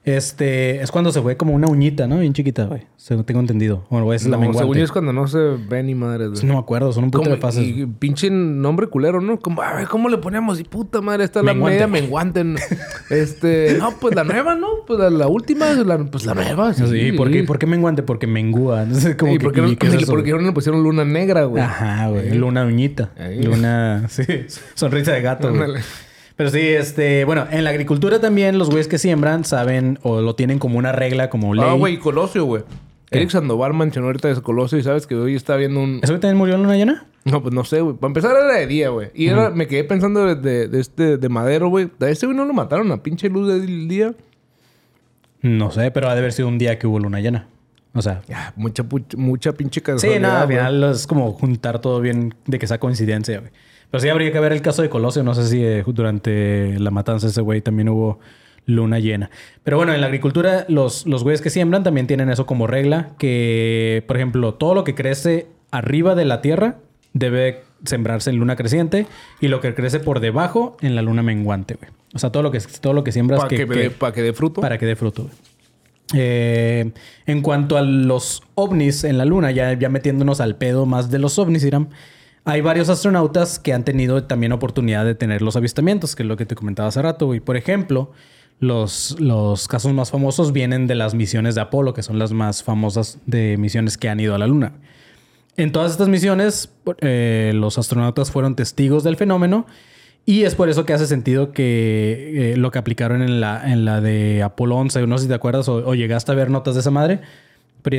Este es cuando se ve como una uñita, ¿no? Bien chiquita, güey. Según tengo entendido. Bueno, es la No, según menguante. yo es cuando no se ve ni madre. güey. No me acuerdo, son un puto de fases. Y pinche nombre culero, ¿no? Como, a ver, ¿cómo le ponemos? Y puta madre, está la Menguante. media menguante. este, no, pues la nueva, ¿no? Pues la, la última, la- pues la nueva. Sí, Sí, ¿por qué, por qué menguante? Porque mengúa. Entonces, como ¿Y que, por qué no, ¿y qué es no le pusieron luna negra, güey? Ajá, güey. Luna uñita. Ahí. Luna, sí. Sonrisa de gato, güey. Pero sí, este, bueno, en la agricultura también los güeyes que siembran saben o lo tienen como una regla, como ley. Ah, güey, Colosio, güey. Eric Sandoval mencionó ahorita de Colosio y sabes que hoy está viendo un... ¿Eso también murió en luna llena? No, pues no sé, güey. Para empezar era de día, güey. Y era, me quedé pensando de, de- de este, de Madero, güey. A este güey no lo mataron a pinche luz del día. No sé, pero ha de haber sido un día que hubo luna llena. O sea, Ya, mucha, mucha pinche sí, casualidad. no, al güey. final es como juntar todo bien de que sea coincidencia, güey. Pero sí habría que ver el caso de Colosio. No sé si eh, durante la matanza de ese güey también hubo luna llena. Pero bueno, en la agricultura, los, los güeyes que siembran también tienen eso como regla. Que, por ejemplo, todo lo que crece arriba de la tierra debe sembrarse en luna creciente. Y lo que crece por debajo en la luna menguante, güey. O sea, todo lo que, todo lo que siembras Para que, que, dé- que- pa' que dé fruto. para que dé fruto. güey. Eh, en cuanto a los ovnis en la luna, ya, ya metiéndonos al pedo más de los ovnis, Iram, hay varios astronautas que han tenido también oportunidad de tener los avistamientos, que es lo que te comentaba hace rato. Y por ejemplo, los, los casos más famosos vienen de las misiones de Apolo, que son las más famosas de misiones que han ido a la luna. En todas estas misiones, eh, los astronautas fueron testigos del fenómeno y es por eso que hace sentido que eh, lo que aplicaron en la, en la de Apolo 11, no sé si te acuerdas o, llegaste a ver notas de esa madre,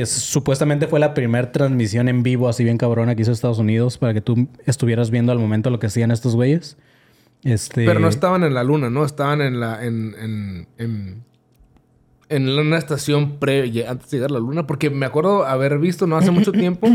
supuestamente fue la primera transmisión en vivo así bien cabrona que hizo Estados Unidos para que tú estuvieras viendo al momento lo que hacían estos güeyes. Este, Pero no estaban en la luna, ¿no? Estaban en la... En, en, en, en una estación pre... lle- Antes de llegar a la luna. Porque me acuerdo haber visto, no hace mucho tiempo,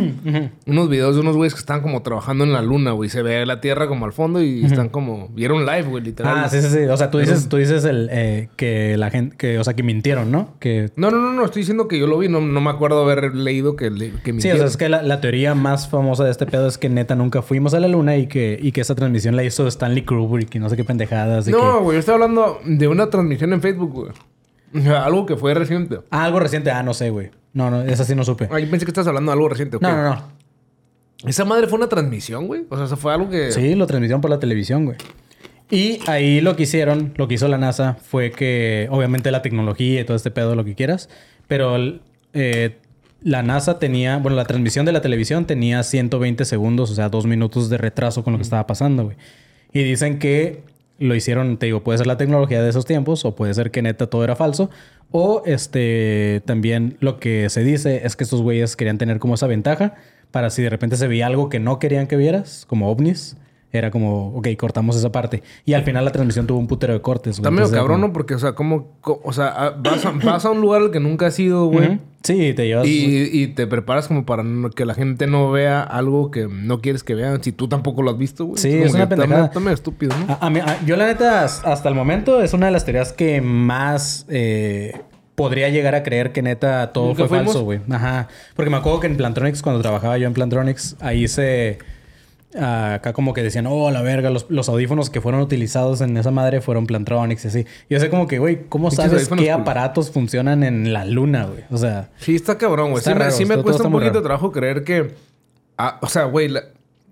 unos videos de unos güeyes que estaban como trabajando en la luna, güey. Se ve la Tierra como al fondo y están como... Y era un live, güey, literal. Ah, sí, sí, sí. O sea, tú dices, tú dices el, eh, que la gente, que, o sea, que mintieron, ¿no? Que No, no, no, no. Estoy diciendo que yo lo vi. No, no me acuerdo haber leído que, le- que Sí, o mintieron. sea, es que la, la teoría más famosa de este pedo es que neta nunca fuimos a la luna y que, y que esa transmisión la hizo Stanley Kubrick y no sé qué pendejadas. de No, que- güey. Yo estaba hablando de una transmisión en Facebook, güey. Algo que fue reciente. Ah, algo reciente. Ah, no sé, güey. No, no, esa sí no supe. Ah, yo pensé que estabas hablando de algo reciente. ok. No, no, no. ¿Esa madre fue una transmisión, güey? O sea, eso fue algo que... Sí, lo transmitieron por la televisión, güey. Y ahí lo que hicieron, lo que hizo la NASA fue que, obviamente, la tecnología y todo este pedo, lo que quieras, pero eh, la NASA tenía, bueno, la transmisión de la televisión tenía 120 segundos, o sea, dos minutos de retraso con lo que estaba pasando, güey. Y dicen que lo hicieron, te digo, puede ser la tecnología de esos tiempos, o puede ser que neta todo era falso, o este, también lo que se dice es que estos güeyes querían tener como esa ventaja para si de repente se veía algo que no querían que vieras, como ovnis. Era como, ok, cortamos esa parte. Y al final la transmisión tuvo un putero de cortes. güey. Está medio cabrón, como- ¿no? Porque, o sea, como... co- O sea, ah, vas a, vas a un lugar al que nunca has ido, güey. Ujú. Sí, te llevas... Y, y te preparas como para que la gente no vea algo que no quieres que vean. Si tú tampoco lo has visto, güey. Sí, como es una que está pendejada. Medio- Está medio estúpido, ¿no? A- a mí- a- yo la neta, as- hasta el momento, es una de las teorías que más eh, podría llegar a creer que neta todo ¿Nunca fue fuimos? falso, güey. Ajá. Porque me acuerdo que en Plantronics, cuando trabajaba yo en Plantronics, ahí se... acá como que decían, oh, la verga, los, los audífonos que fueron utilizados en esa madre fueron Plantronics y así. Y yo sé como que, güey, ¿cómo sabes qué cool. aparatos funcionan en la luna, güey? O sea... Sí, está cabrón, güey. Sí, me- sí me está- cuesta un poquito de trabajo creer que... ah, o sea, güey, la-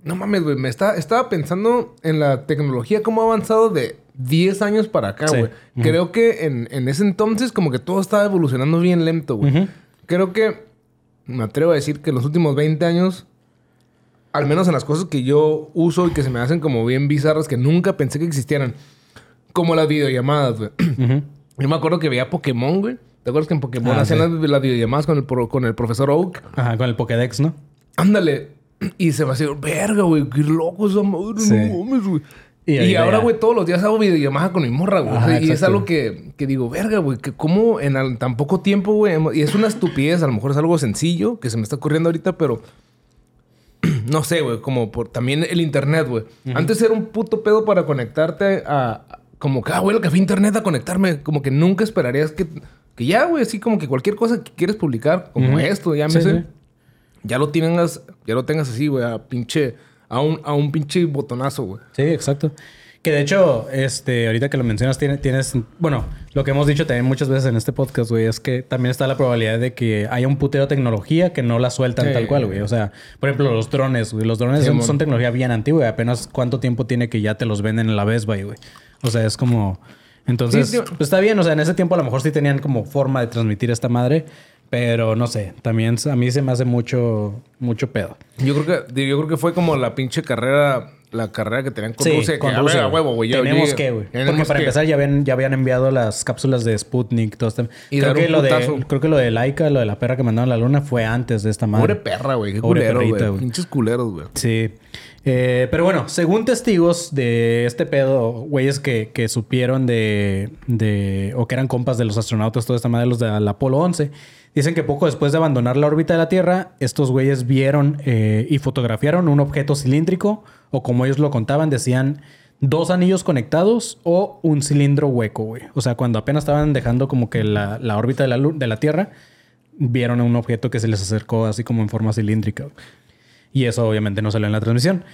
no mames, güey. Me está, estaba pensando en la tecnología, cómo ha avanzado de 10 años para acá, Sí. güey. Creo que en, en ese entonces como que todo estaba evolucionando bien lento, güey. Creo que me atrevo a decir que en los últimos 20 años, al menos en las cosas que yo uso y que se me hacen como bien bizarras, que nunca pensé que existieran, como las videollamadas, güey. Yo me acuerdo que veía Pokémon, güey. ¿Te acuerdas que en Pokémon Ah, hacían sí. las, las videollamadas con el, pro- con el profesor Oak? Ajá, con el Pokédex, ¿no? Ándale. Y se me hacía, verga, güey, qué loco esa madre, Sí. no mames, güey. Y ahora, güey, todos los días hago videollamada con mi morra, güey. Ajá, y es algo que, que digo, verga, güey, que cómo en tan poco tiempo, güey. Y es una estupidez, a lo mejor es algo sencillo que se me está ocurriendo ahorita, pero no sé, güey, como por también el internet, güey. Antes era un puto pedo para conectarte a. Como que, ah, güey, el café internet a conectarme. Como que nunca esperarías que. Que ya, güey, así como que cualquier cosa que quieres publicar, como esto, ya me Sí, sé. sí. Ya lo tengas, ya lo tengas así, güey, a pinche. A un, a un pinche botonazo, güey. Sí, exacto. Que de hecho, este, ahorita que lo mencionas, tiene- tienes, bueno, lo que hemos dicho también muchas veces en este podcast, güey, es que también está la probabilidad de que haya un putero de tecnología que no la sueltan Sí. tal cual, güey. O sea, por ejemplo, los drones, güey. Los drones son, tecnología bien antigua, güey. Apenas cuánto tiempo tiene que ya te los venden en la Best Buy, güey. O sea, es como... Entonces, Sí, pues está bien. O sea, en ese tiempo a lo mejor sí tenían como forma de transmitir esta madre. Pero no sé, también a mí se me hace mucho, mucho pedo. Yo creo que, yo creo que fue como la pinche carrera, la carrera que tenían con Sí, Rusia. con que, a Rusia, ver, a huevo, güey. Tenemos yo- que, güey. Porque para que. empezar ya habían, ya habían enviado las cápsulas de Sputnik, todo esto. Y creo que lo de, creo que lo de Laika, lo de la perra que mandaron a la luna fue antes de esta madre. Pobre perra, güey. Qué Pobre culero, perrita, güey. Pinches culeros, güey. Sí. Eh, pero bueno, según testigos de este pedo, güeyes que, que supieron de, de. o que eran compas de los astronautas, toda esta madre, los del Apolo 11, dicen que poco después de abandonar la órbita de la Tierra, estos güeyes vieron eh, y fotografiaron un objeto cilíndrico, o como ellos lo contaban, decían dos anillos conectados o un cilindro hueco, güey. O sea, cuando apenas estaban dejando como que la, órbita de la, de la Tierra, vieron un objeto que se les acercó así como en forma cilíndrica. Y eso obviamente no salió en la transmisión.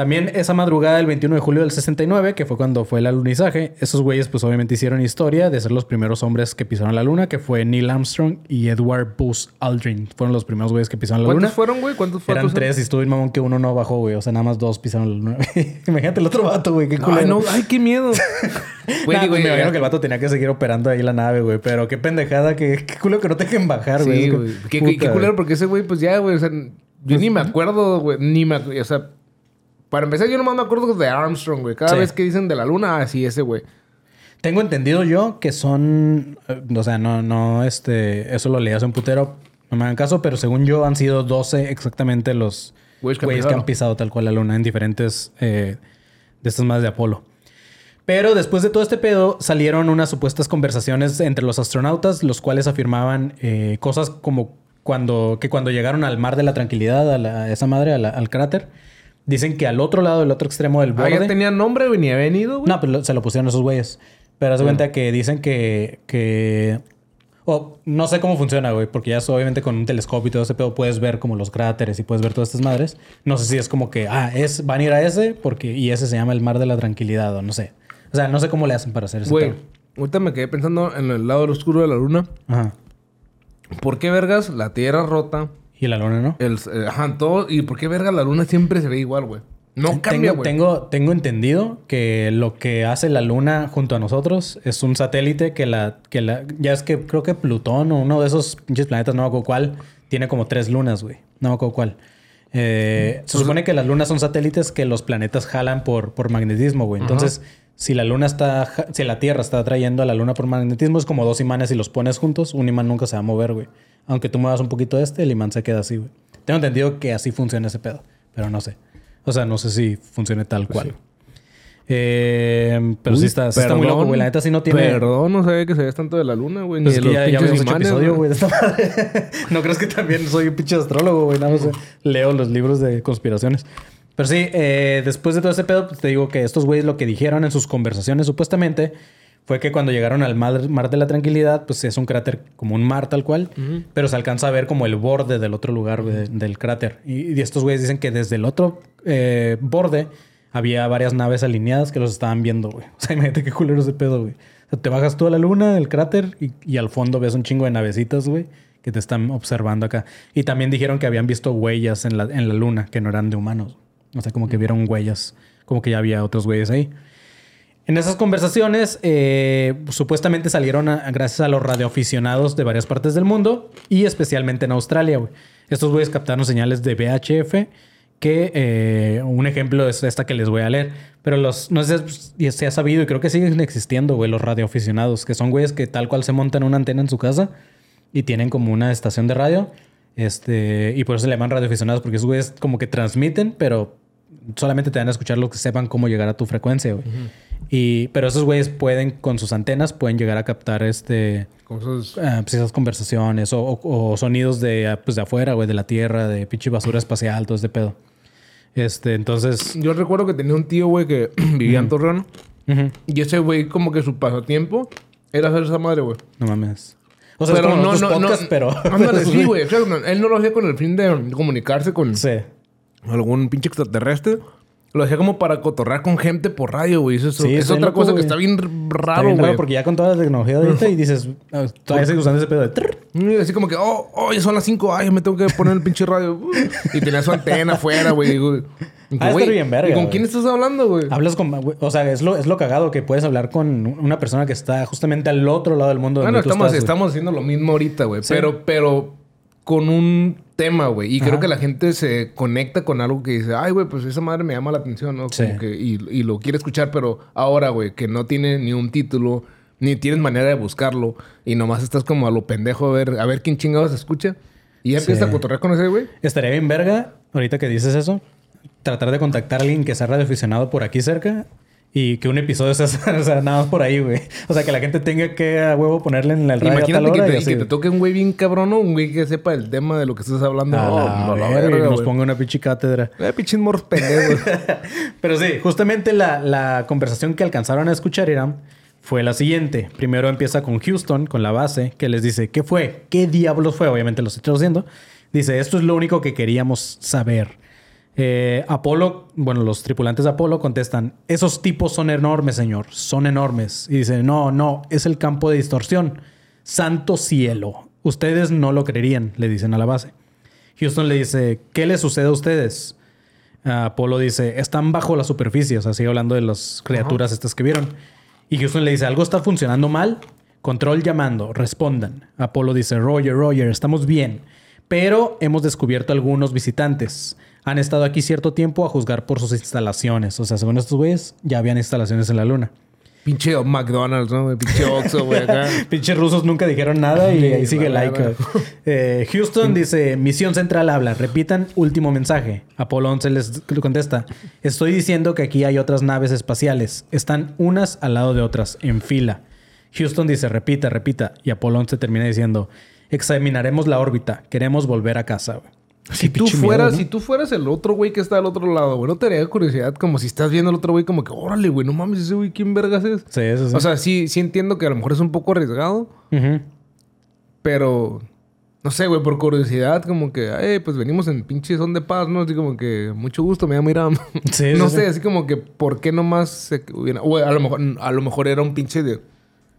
También esa madrugada del 21 de julio del 69, que fue cuando fue el alunizaje, esos güeyes pues obviamente hicieron historia de ser los primeros hombres que pisaron la luna, que fue Neil Armstrong y Edward Buzz Aldrin. Fueron los primeros güeyes que pisaron la ¿Cuántos luna. fueron, güey? ¿Cuántos Eran fueron? tres y estuvo bien mamón que uno no bajó, güey. O sea, nada más dos pisaron la luna. Imagínate el otro vato, güey. Qué culero. Ay, no, ay, qué miedo. Güey, Nah, digo, me imagino que el vato tenía que seguir operando ahí la nave, güey. Pero qué pendejada, que qué culo que no te dejen bajar, güey. Sí, güey. Qué, qué culero, güey. porque ese güey, pues ya, güey. O sea, yo ni me acuerdo, güey. Ni me O sea, para empezar, yo nomás me acuerdo de Armstrong, güey. Cada Sí. vez que dicen de la luna, así ese, güey. Tengo entendido yo que son. eh, O sea, no, no, este. Eso lo leí hace un putero. No me hagan caso, pero según yo han sido 12 exactamente los Güeyes que han que pisado. han pisado tal cual la luna en diferentes eh, de estas más de Apolo. Pero después de todo este pedo salieron unas supuestas conversaciones entre los astronautas, los cuales afirmaban eh, cosas como cuando, que cuando llegaron al mar de la tranquilidad, a, la- a esa madre, a la- al cráter, dicen que al otro lado, del otro extremo del Ah, borde... ya tenía nombre, güey, ni había venido, güey. No, pero se lo pusieron esos güeyes. Pero haz de cuenta que dicen que. que o no sé cómo funciona, güey, porque ya obviamente con un telescopio y todo ese pedo puedes ver como los cráteres y puedes ver todas estas madres. No sé si es como que, ah, es, van a ir a ese porque, y ese se llama el mar de la tranquilidad o no sé. O sea, no sé cómo le hacen para hacer eso. Güey, ahorita me quedé pensando en el lado oscuro de la luna. Ajá. ¿Por qué vergas la Tierra rota? Y la luna, ¿no? El, eh, ajá, todo. ¿Y por qué vergas la luna siempre se ve igual, güey? No cambia, tengo, güey. tengo, tengo entendido que lo que hace la luna junto a nosotros es un satélite que la, que la. Ya es que creo que Plutón o uno de esos pinches planetas, no me acuerdo cuál, tiene como tres lunas, güey. No me acuerdo cuál. Eh, se supone que las lunas son satélites que los planetas jalan por, por magnetismo, güey. Entonces, si la luna está. Si la Tierra está atrayendo a la luna por magnetismo, es como dos imanes y los pones juntos, un imán nunca se va a mover, güey. Aunque tú muevas un poquito este, el imán se queda así, güey. Tengo entendido que así funciona ese pedo, pero no sé. O sea, no sé si funcione tal cual. Eh, pero sí Uy, está, sí está muy loco, güey. La neta sí no tiene. Perdón, no sabía que sabías tanto de la luna, güey. Pues ni de que los ya, episodio, güey, de esta madre. no crees que también soy un pinche astrólogo, güey. Nada más eh, leo los libros de conspiraciones. Pero sí, eh, después de todo ese pedo, pues, te digo que estos güeyes lo que dijeron en sus conversaciones supuestamente fue que cuando llegaron al mar, mar de la tranquilidad, pues es un cráter como un mar tal cual, pero se alcanza a ver como el borde del otro lugar del cráter. Y, y estos güeyes dicen que desde el otro eh, borde había varias naves alineadas que los estaban viendo, güey. O sea, imagínate qué culero ese pedo, güey. O sea, te bajas tú a la luna, del cráter, y, y al fondo ves un chingo de navecitas, güey, que te están observando acá. Y también dijeron que habían visto huellas en la, en la luna que no eran de humanos. O sea, como que vieron huellas, como que ya había otros güeyes ahí. En esas conversaciones, eh, supuestamente salieron a- gracias a los radioaficionados de varias partes del mundo y especialmente en Australia, güey. Estos güeyes captaron señales de VHF, que eh, un ejemplo es esta que les voy a leer. Pero los, no sé si se ha sabido y creo que siguen existiendo, güey, los radioaficionados, que son güeyes que tal cual se montan una antena en su casa y tienen como una estación de radio. Este, y por eso se le llaman radioaficionados, porque esos güeyes como que transmiten, pero solamente te van a escuchar los que sepan cómo llegar a tu frecuencia, güey. Y, pero esos güeyes pueden, con sus antenas, pueden llegar a captar este, Con esos- ah, pues esas conversaciones o, o- o sonidos de, pues de afuera, güey, de la Tierra, de pinche basura espacial, todo este pedo. Este, entonces... Yo recuerdo que tenía un tío, güey, que vivía en Torreón. ujú, Y ese güey, como que su pasatiempo era hacer esa madre, güey. no mames. O sea, es como no, podcast, pero... Ándale, pero sí, güey. O sea, no, él no lo hacía con el fin de comunicarse con Sí. Algún pinche extraterrestre. Lo hacía como para cotorrear con gente por radio, güey. Eso, Sí, es otra loco, cosa que está bien Está raro, güey. porque ya con toda la tecnología de ahorita y dices, ah, todavía sigues usando ese pedo de... trrr. Y Así como que, oh, oh, ya son las 5, ay, me tengo que poner el pinche radio. Y tenía su antena afuera, güey. Ah, güey, bien verga, ¿Y con güey. quién estás hablando, güey? Hablas con... güey, O sea, es lo, es lo cagado que puedes hablar con una persona que está justamente al otro lado del mundo. Bueno, estamos, estás, estamos haciendo lo mismo ahorita, güey. Sí. Pero, pero con un tema, güey. Y creo que la gente se conecta con algo que dice, ay, güey, pues esa madre me llama la atención, ¿no? Como Sí. que, y, y lo quiere escuchar, pero ahora, güey, que no tiene ni un título, ni tienes manera de buscarlo, y nomás estás como a lo pendejo a ver, a ver quién chingados escucha. Y ya Sí. empiezas a cotorrear con ese, güey. Estaría bien verga, ahorita que dices eso, tratar de contactar a alguien que sea radioaficionado por aquí cerca y que un episodio sea, o sea, nada más por ahí, güey. O sea, que la gente tenga que a huevo ponerle en el radio a tal Imagínate que hora y te, así, que te toque un güey bien cabrón, ¿no? Un güey que sepa el tema de lo que estás hablando. No, la verga, y nos güey. ponga una pinche cátedra. Eh, pendejos. Pero sí, justamente la, la conversación que alcanzaron a escuchar, Irán, fue la siguiente. Primero empieza con Houston, con la base, que les dice, ¿qué fue? ¿Qué diablos fue? Obviamente lo estoy traduciendo. Dice, esto es lo único que queríamos saber. Eh, Apolo, bueno, los tripulantes de Apolo contestan, esos tipos son enormes, señor, son enormes. Y dice, no, no, es el campo de distorsión. Santo cielo. Ustedes no lo creerían, le dicen a la base. Houston le dice, ¿qué les sucede a ustedes? Ah, Apolo dice, están bajo la superficie, o sea, sigue hablando de las criaturas estas que vieron. Y Houston le dice, algo está funcionando mal. Control llamando, respondan. Apolo dice, Roger, Roger, estamos bien. Pero hemos descubierto algunos visitantes. Han estado aquí cierto tiempo a juzgar por sus instalaciones. O sea, según estos güeyes, ya habían instalaciones en la luna. Pinche McDonald's, ¿no? Pinche Oxxo, güey, acá. Rusos nunca dijeron nada y ahí sigue verga. Eh, Houston dice, misión central habla, repitan último mensaje. Apolo 11 les contesta, estoy diciendo que aquí hay otras naves espaciales. Están unas al lado de otras, en fila. Houston dice, repita, repita. Y Apolo 11 termina diciendo, examinaremos la órbita, queremos volver a casa. güey. Si tú fueras, miedo, ¿no? si tú fueras el otro güey que está al otro lado, güey, ¿no te haría curiosidad? Como si estás viendo al otro güey, como que, órale, güey, no mames, ese güey, ¿quién vergas es? Sí, eso sí. O sea, sí, sí entiendo que a lo mejor es un poco arriesgado, Ujú. pero no sé, güey, por curiosidad, como que, eh, pues venimos en pinche son de paz, ¿no? Así como que, mucho gusto, me llamo Iram. Sí, no sí, sé, sí. así como que, ¿por qué nomás se hubiera... O a lo mejor, a lo mejor era un pinche de...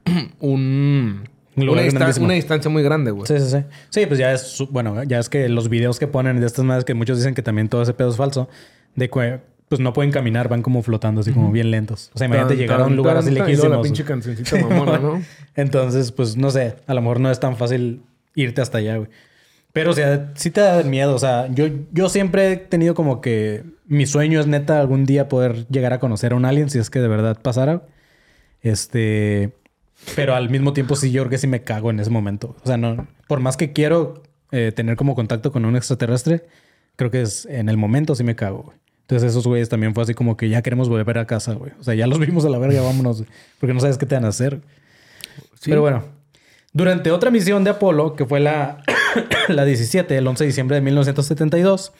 un... Un una, distan- grandísimo. una distancia muy grande, güey. Sí, sí, sí. Sí, pues ya es, bueno, ya es que los videos que ponen de estas madres que muchos dicen que también todo ese pedo es falso, de que pues no pueden caminar, van como flotando así como bien lentos. O sea, imagínate llegar a un lugar así lejísimo. La pinche cancioncita mamona, ¿no? Entonces, pues no sé, a lo mejor no es tan fácil irte hasta allá, güey. Pero, o sea, sí te da miedo. O sea, yo, yo siempre he tenido como que mi sueño es neta algún día poder llegar a conocer a un alien si es que de verdad pasara. Este. Pero al mismo tiempo sí, yo creo que sí me cago en ese momento. O sea, no. Por más que quiero eh, tener como contacto con un extraterrestre, creo que es en el momento sí me cago, güey. Entonces esos güeyes también fue así como que ya queremos volver a casa, güey. O sea, ya los vimos a la verga, vámonos. Porque no sabes qué te van a hacer. Sí. Pero bueno, durante otra misión de Apolo, que fue la, la 17, el 11 de diciembre de 1972,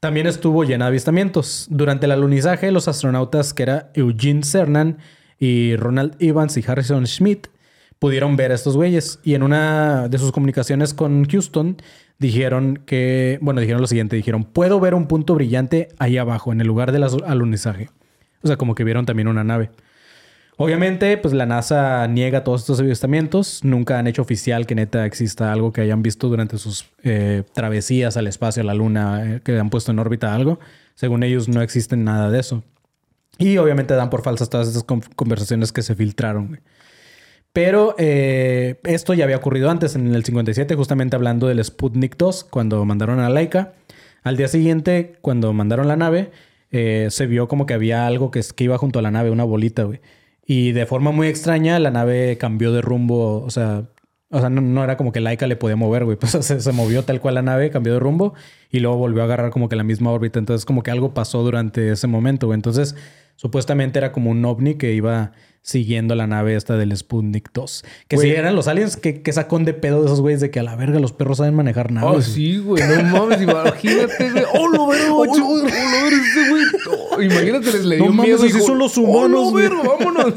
también estuvo llena de avistamientos. Durante el alunizaje, los astronautas que era Eugene Cernan y Ronald Evans y Harrison Schmidt pudieron ver a estos güeyes. Y en una de sus comunicaciones con Houston dijeron que, bueno, dijeron lo siguiente, dijeron, puedo ver un punto brillante ahí abajo, en el lugar del alunizaje. O sea, como que vieron también una nave. Obviamente, pues la NASA niega todos estos avistamientos. Nunca han hecho oficial que neta exista algo que hayan visto durante sus eh, travesías al espacio, a la Luna, eh, que han puesto en órbita algo. Según ellos, no existen nada de eso. Y obviamente dan por falsas todas estas con- conversaciones que se filtraron. güey. Pero eh, esto ya había ocurrido antes, en el 57, justamente hablando del Sputnik 2, cuando mandaron a Laika. Al día siguiente, cuando mandaron la nave, eh, se vio como que había algo que, iba junto a la nave, una bolita, güey. Y de forma muy extraña, la nave cambió de rumbo, o sea, o sea, no, era como que Laika le podía mover, güey. Pues se movió tal cual la nave, cambió de rumbo y luego volvió a agarrar como que la misma órbita. Entonces, como que algo pasó durante ese momento, güey. Entonces, supuestamente era como un ovni que iba siguiendo la nave esta del Sputnik 2. Que Güey. si eran los aliens, que, que sacón de pedo de esos güeyes de que a la verga los perros saben manejar Oh, naves. sí, güey. No mames, imagínate, güey. ¡Oh, lo verga, Oh, lo ¡Oh, lo verga, ese güey! Oh, imagínate, les le dio No mames, miedo. así son los ¡Oh, humanos, güey! verga, vámonos!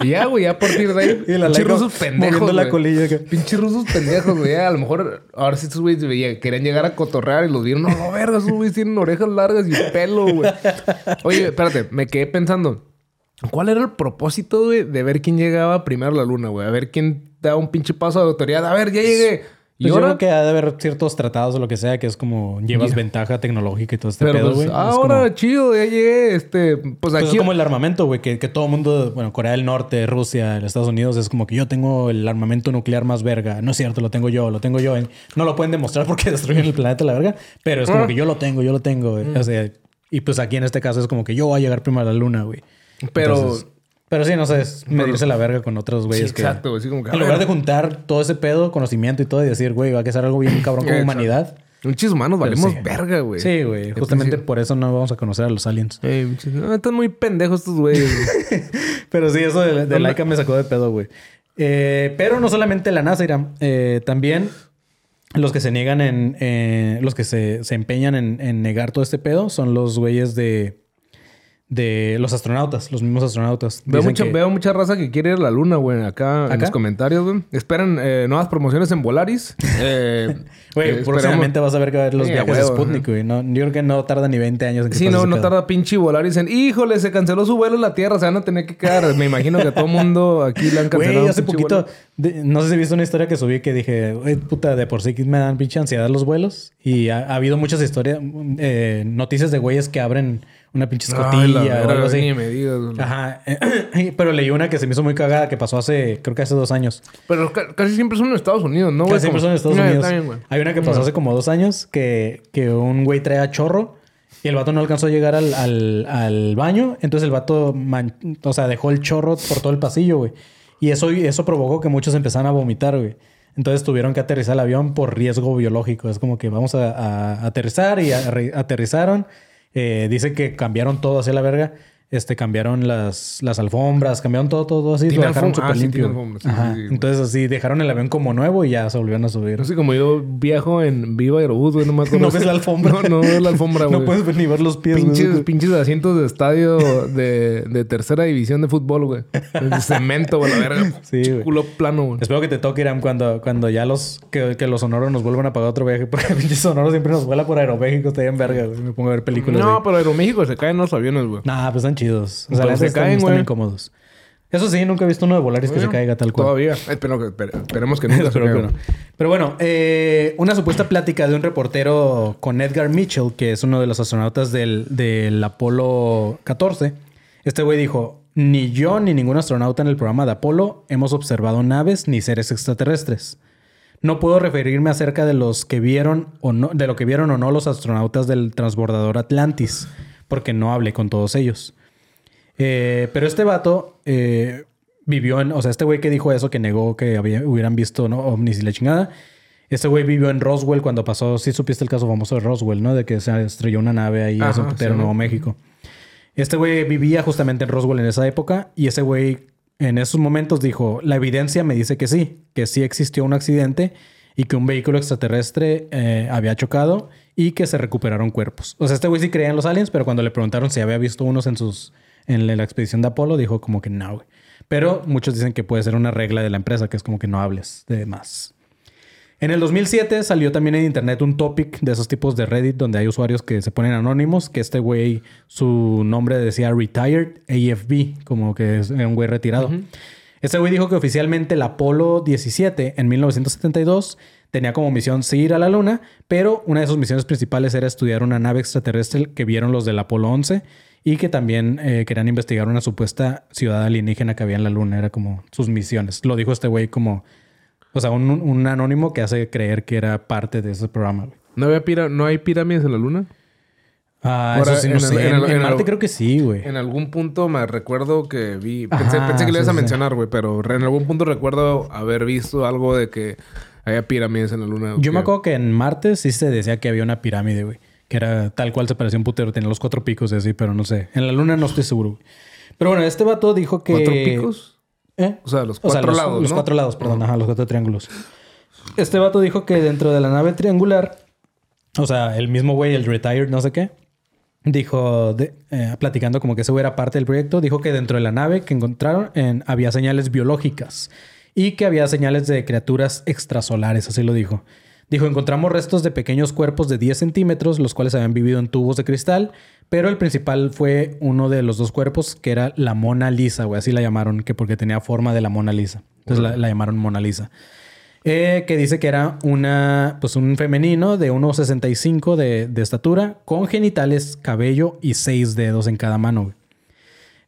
y ya, güey, ya a partir de ahí. Y la pinches Laika rusos pendejos, la güey. colilla acá. Pinches rusos pendejos, güey. A lo mejor, ahora sí estos güeyes querían llegar a cotorrear y los vieron. No, no, verga, esos güeyes tienen orejas largas y pelo, güey. Oye, espérate, me quedé pensando. ¿Cuál era el propósito, güey, de ver quién llegaba primero a la luna, güey? A ver quién da un pinche paso de autoridad. A ver, ya llegué. Y Pues yo creo que ha de haber ciertos tratados o lo que sea, que es como llevas ventaja tecnológica y todo este pero pedo, pues, güey. Ahora, como- chido, ya llegué. Este, pues Pues aquí. es como el armamento, güey, que, que todo el mundo, bueno, Corea del Norte, Rusia, Estados Unidos, es como que yo tengo el armamento nuclear más verga. No es cierto, lo tengo yo, lo tengo yo. No lo pueden demostrar porque destruyen el planeta, la verga, pero es como Ah. que yo lo tengo, yo lo tengo. güey. O sea, y pues aquí en este caso es como que yo voy a llegar primero a la luna, güey. Pero. Entonces, pero sí, no sé, es medirse la verga con otros sí, güeyes que... exacto, güey. Como que. En lugar de juntar todo ese pedo, conocimiento y todo y decir, güey, va a ser algo bien cabrón como humanidad. Muchos humanos valemos sí. verga, güey. Sí, güey. Justamente por eso no vamos a conocer a los aliens. No, están muy pendejos estos güeyes. güey. Pero sí, eso de, de Laika me sacó de pedo, güey. Eh, pero no solamente la NASA, Irán. Eh, también los que se niegan en... eh, los que se, se empeñan en, en negar todo este pedo son los güeyes de... De los astronautas, los mismos astronautas. Veo mucha, que- veo mucha raza que quiere ir a la luna, güey, acá, en los comentarios, güey. Esperan eh, nuevas promociones en Volaris. Eh, Güey, próximamente vas a ver que va a haber los Sí, viajes de Sputnik, güey. No, yo creo que no tarda ni 20 años en que Sí, no, no tarda pinche Volaris en... Híjole, se canceló su vuelo en la Tierra. Se van a tener que quedar. Me imagino que a todo mundo aquí le han cancelado. Güey, un hace pinche poquito, vuelo. de- no sé si viste una historia que subí que dije, güey, puta, de por sí me dan pinche ansiedad los vuelos. Y ha, ha habido muchas historias, eh, noticias de güeyes que abren una pinche Ay, la escotilla o verga, algo así. ni me digas, güey. Ajá. Pero leí una que se me hizo muy cagada que pasó hace, creo que hace dos años. Pero ca- casi siempre son en Estados Unidos, ¿no, güey? Casi siempre son en Estados Eh, Unidos. bien, güey. Hay una que pasó hace como dos años que, que un güey trae a chorro y el vato no alcanzó a llegar al, al- al baño. Entonces el vato, man- o sea, dejó el chorro por todo el pasillo, güey. Y eso, eso provocó que muchos empezaran a vomitar, güey. Entonces tuvieron que aterrizar el avión por riesgo biológico. Es como que vamos a, a aterrizar y aterrizaron. Eh, dice que cambiaron todo hacia la verga. Este, cambiaron las, las alfombras, cambiaron todo, todo así. Lo dejaron súper ah, sí, limpio. tiene alfombras, sí, Ajá. sí, sí, güey. Entonces así dejaron el avión como nuevo y ya se volvieron a subir. No sé, como yo viajo en Viva Aerobús, güey, no me acuerdo. No ves la alfombra. No, no veo la alfombra, güey. No puedes ni ver los pies. güey. Pinches, pinches asientos de estadio de, de tercera división de fútbol, güey. De cemento, güey, la verga. Sí, güey. Culo plano, güey. Espero que te toque, Iram, cuando, cuando ya los... Que, que los sonoros nos vuelvan a pagar otro viaje. Porque pinche sonoro siempre nos vuela por Aeroméxico. Está bien verga, güey. Me pongo a ver películas No, pero Aeroméxico se caen los aviones, güey. Nah, pues están chidos. O sea, Pero se están, caen, están incómodos. Eso sí, nunca he visto uno de Volaris que se caiga tal cual. Todavía. Espero espere- esperemos que nunca se Espero que caiga. no. Pero bueno, eh, una supuesta plática de un reportero con Edgar Mitchell, que es uno de los astronautas del, del Apolo 14. Este güey dijo: Ni yo ni ningún astronauta en el programa de Apolo hemos observado naves ni seres extraterrestres. No puedo referirme acerca de los que vieron o no, de lo que vieron o no los astronautas del transbordador Atlantis, porque no hablé con todos ellos. Eh, pero este vato eh, vivió en, o sea, este güey que dijo eso, que negó que había- hubieran visto ¿no? ovnis y la chingada. Este güey vivió en Roswell cuando pasó, sí supiste el caso famoso de Roswell, ¿no? De que se estrelló una nave ahí Ajá, putero en sí, Nuevo. México. Este güey vivía justamente en Roswell en esa época y ese güey en esos momentos dijo, la evidencia me dice que sí, que sí existió un accidente y que un vehículo extraterrestre eh, había chocado y que se recuperaron cuerpos. O sea, este güey sí creía en los aliens, pero cuando le preguntaron si había visto unos en sus en la expedición de Apolo, dijo como que no, güey. Pero muchos dicen que puede ser una regla de la empresa, que es como que no hables de más. En el 2007 salió también en internet un topic de esos tipos de Reddit donde hay usuarios que se ponen anónimos, que este güey, su nombre decía Retired AFB, como que es un güey retirado. Este güey dijo que oficialmente el Apolo 17 en 1972 tenía como misión sí ir a la Luna, pero una de sus misiones principales era estudiar una nave extraterrestre que vieron los del Apolo 11 y que también eh, querían investigar una supuesta ciudad alienígena que había en la Luna. Era como sus misiones. Lo dijo este güey como... O sea, un, un anónimo que hace creer que era parte de ese programa. güey. ¿No, había pira- ¿No hay pirámides en la luna? Ah, Ahora, eso sí no en sé. en Marte creo que sí, güey. En algún punto me recuerdo que vi... Pensé, Ajá, pensé que le ibas sí, a mencionar, güey. Pero en algún punto recuerdo haber visto algo de que había pirámides en la luna. Yo me acuerdo que en Marte sí se decía que había una pirámide, güey. Que era tal cual se parecía un putero. Tenía los cuatro picos y así, pero no sé. En la Luna no estoy seguro. Pero bueno, este vato dijo que... ¿Cuatro picos? ¿Eh? O sea, los O sea, cuatro los, lados, los ¿no? cuatro lados, perdón. Ajá, los cuatro triángulos. Este vato dijo que dentro de la nave triangular, o sea, el mismo güey, el retired, no sé qué, dijo, de- eh, platicando como que ese güey era parte del proyecto, dijo que dentro de la nave que encontraron en- había señales biológicas y que había señales de criaturas extrasolares, así lo dijo. Dijo, encontramos restos de pequeños cuerpos de 10 centímetros, los cuales habían vivido en tubos de cristal, pero el principal fue uno de los dos cuerpos, que era la Mona Lisa, güey, así la llamaron, que porque tenía forma de la Mona Lisa. Entonces la, la llamaron Mona Lisa. Eh, que dice que era una, pues un femenino de 1,65 de, de estatura, con genitales, cabello y seis dedos en cada mano. güey.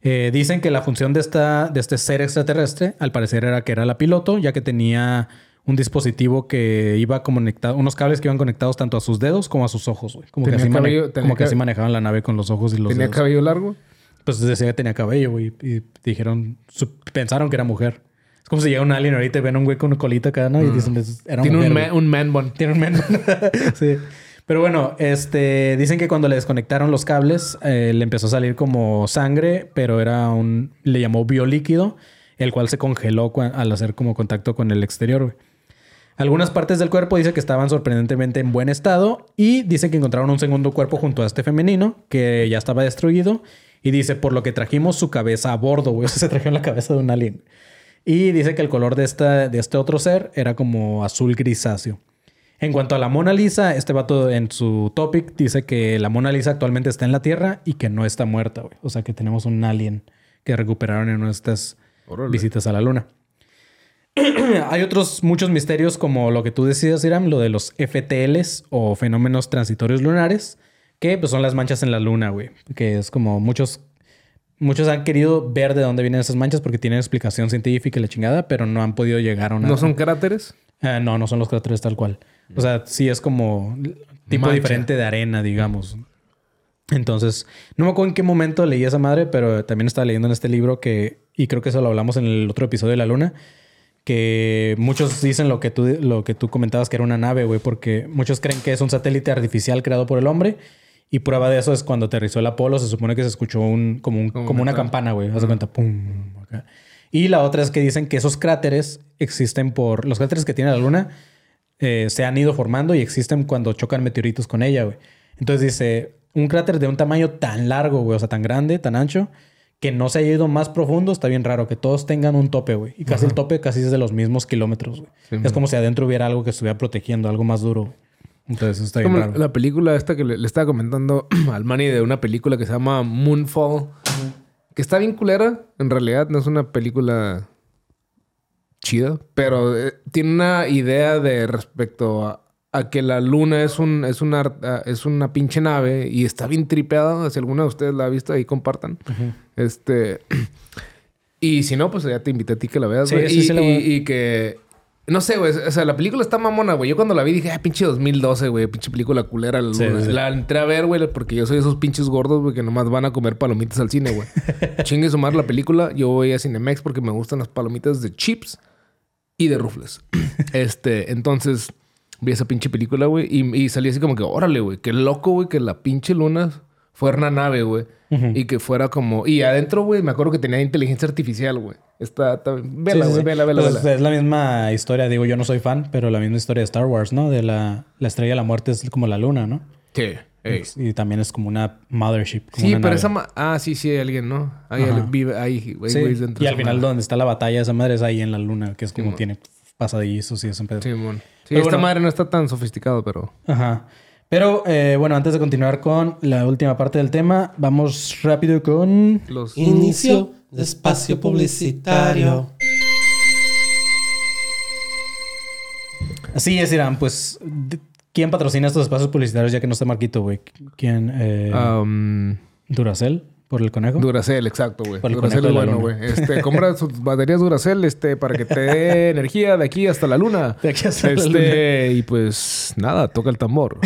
Eh, dicen que la función de, esta, de este ser extraterrestre, al parecer, era que era la piloto, ya que tenía un dispositivo que iba conectado, unos cables que iban conectados tanto a sus dedos como a sus ojos, güey. Como, que así, cabello- tenía como que así cab- manejaban la nave con los ojos y los ¿Tenía dedos. cabello largo? Pues decía que tenía cabello, güey. Y dijeron, pensaron que era mujer. Es como si llega un alien ahorita y ven a un güey con una colita acá, ¿no? Y dicen, "Es- era Mm. Tiene mujer. un, güey". ma- un man bun. Tiene un men. sí. Pero bueno, este, dicen que cuando le desconectaron los cables, eh, le empezó a salir como sangre, pero era un, le llamó biolíquido, el cual se congeló al hacer como contacto con el exterior. güey. Algunas partes del cuerpo dice que estaban sorprendentemente en buen estado y dice que encontraron un segundo cuerpo junto a este femenino que ya estaba destruido y dice por lo que trajimos su cabeza a bordo, güey, o sea, se trajeron la cabeza de un alien. Y dice que el color de, esta, de este otro ser era como azul grisáceo. En cuanto a la Mona Lisa, este vato en su topic dice que la Mona Lisa actualmente está en la Tierra y que no está muerta, güey. O sea que tenemos un alien que recuperaron en nuestras visitas a la Luna. Hay otros muchos misterios como lo que tú decías, Iram, lo de los FTLs o fenómenos transitorios lunares, que pues son las manchas en la Luna, güey. Que es como muchos Muchos han querido ver de dónde vienen esas manchas porque tienen explicación científica y la chingada, pero no han podido llegar a una. ¿No son cráteres? Ah, no, no son los cráteres tal cual. O sea, sí es como tipo Mancha. diferente de arena, digamos. Entonces, no me acuerdo en qué momento leí esa madre, pero también estaba leyendo en este libro que, y creo que eso lo hablamos en el otro episodio de La Luna, que muchos dicen lo que tú, lo que tú comentabas que era una nave, güey, porque muchos creen que es un satélite artificial creado por el hombre. Y prueba de eso es cuando aterrizó el Apolo, se supone que se escuchó un, como, un- Como como una campana, güey. Haz cuenta, pum. acá. Y la otra es que dicen que esos cráteres existen por. Los cráteres que tiene la Luna eh, se han ido formando y existen cuando chocan meteoritos con ella, güey. Entonces dice: un cráter de un tamaño tan largo, güey, o sea, tan grande, tan ancho, que no se haya ido más profundo, está bien raro. Que todos tengan un tope, güey. Y casi el tope casi es de los mismos kilómetros, güey. Sí, es man. como si adentro hubiera algo que estuviera protegiendo, algo más duro. Entonces eso está bien Como raro. la película esta que le, le estaba comentando al Manny de una película que se llama Moonfall. Que está bien culera. En realidad no es una película chida. Pero eh, tiene una idea de respecto a, a que la luna es, un, es, una, es una pinche nave. Y está bien tripeada. Si alguna de ustedes la ha visto, ahí compartan. Este... Y si no, pues ya te invité a ti que la veas, güey. sí, y, sí la voy a- y- y que... No sé, güey. O sea, la película está mamona, güey. Yo cuando la vi dije, ah, pinche 2012, güey. Pinche película culera. La, Sí, luna". sí. la entré a ver, güey, porque yo soy esos pinches gordos, güey, que nomás van a comer palomitas al cine, güey. Chingue su madre la película. Yo voy a Cinemex porque me gustan las palomitas de chips y de rufles. este, entonces vi esa pinche película, güey, y, y salí así como que, órale, güey, qué loco, güey, que la pinche luna fuera una nave, güey. Y que fuera como... Y adentro, güey, me acuerdo que tenía inteligencia artificial, güey. Está... está... Vela, Sí, sí, güey, sí. vela, vela, Pues vela. Es la misma historia, digo, yo no soy fan, pero la misma historia de Star Wars, ¿no? De la, la estrella de la muerte es como la luna, ¿no? Sí. ey. Y también es como una mothership. como Sí, una pero nave. esa... ma- Ah, sí, sí, hay alguien, ¿no? Hay alguien- vive ahí, güey, Sí, güey, dentro de Y al final madre. donde está la batalla, esa madre es ahí en la luna, que es como Simón. tiene pasadizos y eso. pedo. Simón. Sí, Pero esta bueno. madre no está tan sofisticado, pero... Ajá. Pero eh, bueno, antes de continuar con la última parte del tema, vamos rápido con... Los... Inicio de espacio publicitario. Así es, Irán, pues... ¿Quién patrocina estos espacios publicitarios ya que no está Marquito, güey? ¿Quién? Eh, Um, ¿Duracell? ¿Por el conejo? Duracell, exacto, güey. Por el Duracell es bueno, luna. güey. Este, compra sus baterías Duracell, este, para que te dé energía de aquí hasta la luna. De aquí hasta la este, y pues nada, toca el tambor.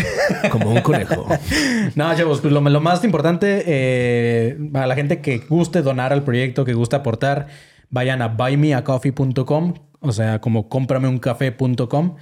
Como un conejo. No, chavos, pues lo, lo más importante, eh, a la gente que guste donar al proyecto, que guste aportar, vayan a buymeacoffee.com, o sea, como cómprameUncafé.com.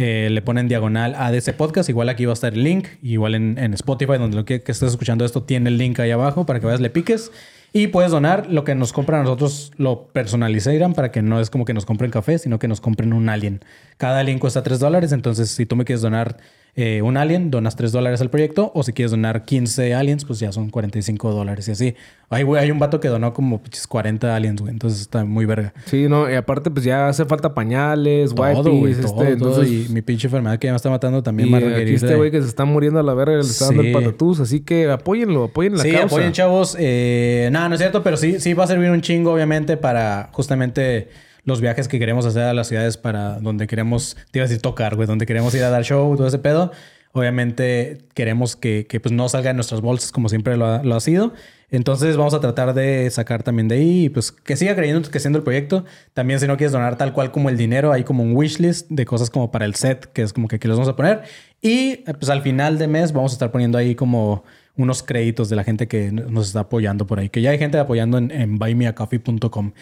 Eh, le ponen diagonal ADC Podcast. Igual aquí va a estar el link. Igual en, en Spotify, donde lo que, que estés escuchando esto, tiene el link ahí abajo para que vayas, le piques. Y puedes donar lo que nos compran a nosotros, lo personalizarán para que no es como que nos compren café, sino que nos compren un alien. Cada alien cuesta 3 dólares. Entonces, si tú me quieres donar eh, un alien, donas 3 dólares al proyecto. O si quieres donar 15 aliens, pues ya son 45 dólares y así. Ay, güey, hay un vato que donó como pinches 40 aliens, güey. Entonces está muy verga. Sí, no, y aparte, pues ya hace falta pañales, Todo, güey, todo, este, todo. entonces. Y mi pinche enfermedad que ya me está matando también y aquí este güey que se está muriendo a la verga le está dando el patatús, así que apóyenlo, apoyen la sí, causa. apoyen, chavos. Eh, nada, no es cierto, pero sí, sí va a servir un chingo, obviamente, para justamente los viajes que queremos hacer a las ciudades para donde queremos, te iba a decir tocar, güey, donde queremos ir a dar show, todo ese pedo. Obviamente queremos que, que, pues no salga en nuestras bolsas como siempre lo ha, lo ha sido. Entonces vamos a tratar de sacar también de ahí y pues que siga creyendo que siendo el proyecto. También si no quieres donar tal cual como el dinero, hay como un wish list de cosas como para el set, que es como que aquí los vamos a poner. Y pues al final de mes vamos a estar poniendo ahí como unos créditos de la gente que nos está apoyando por ahí. Que ya hay gente apoyando en, en buymeacoffee.com.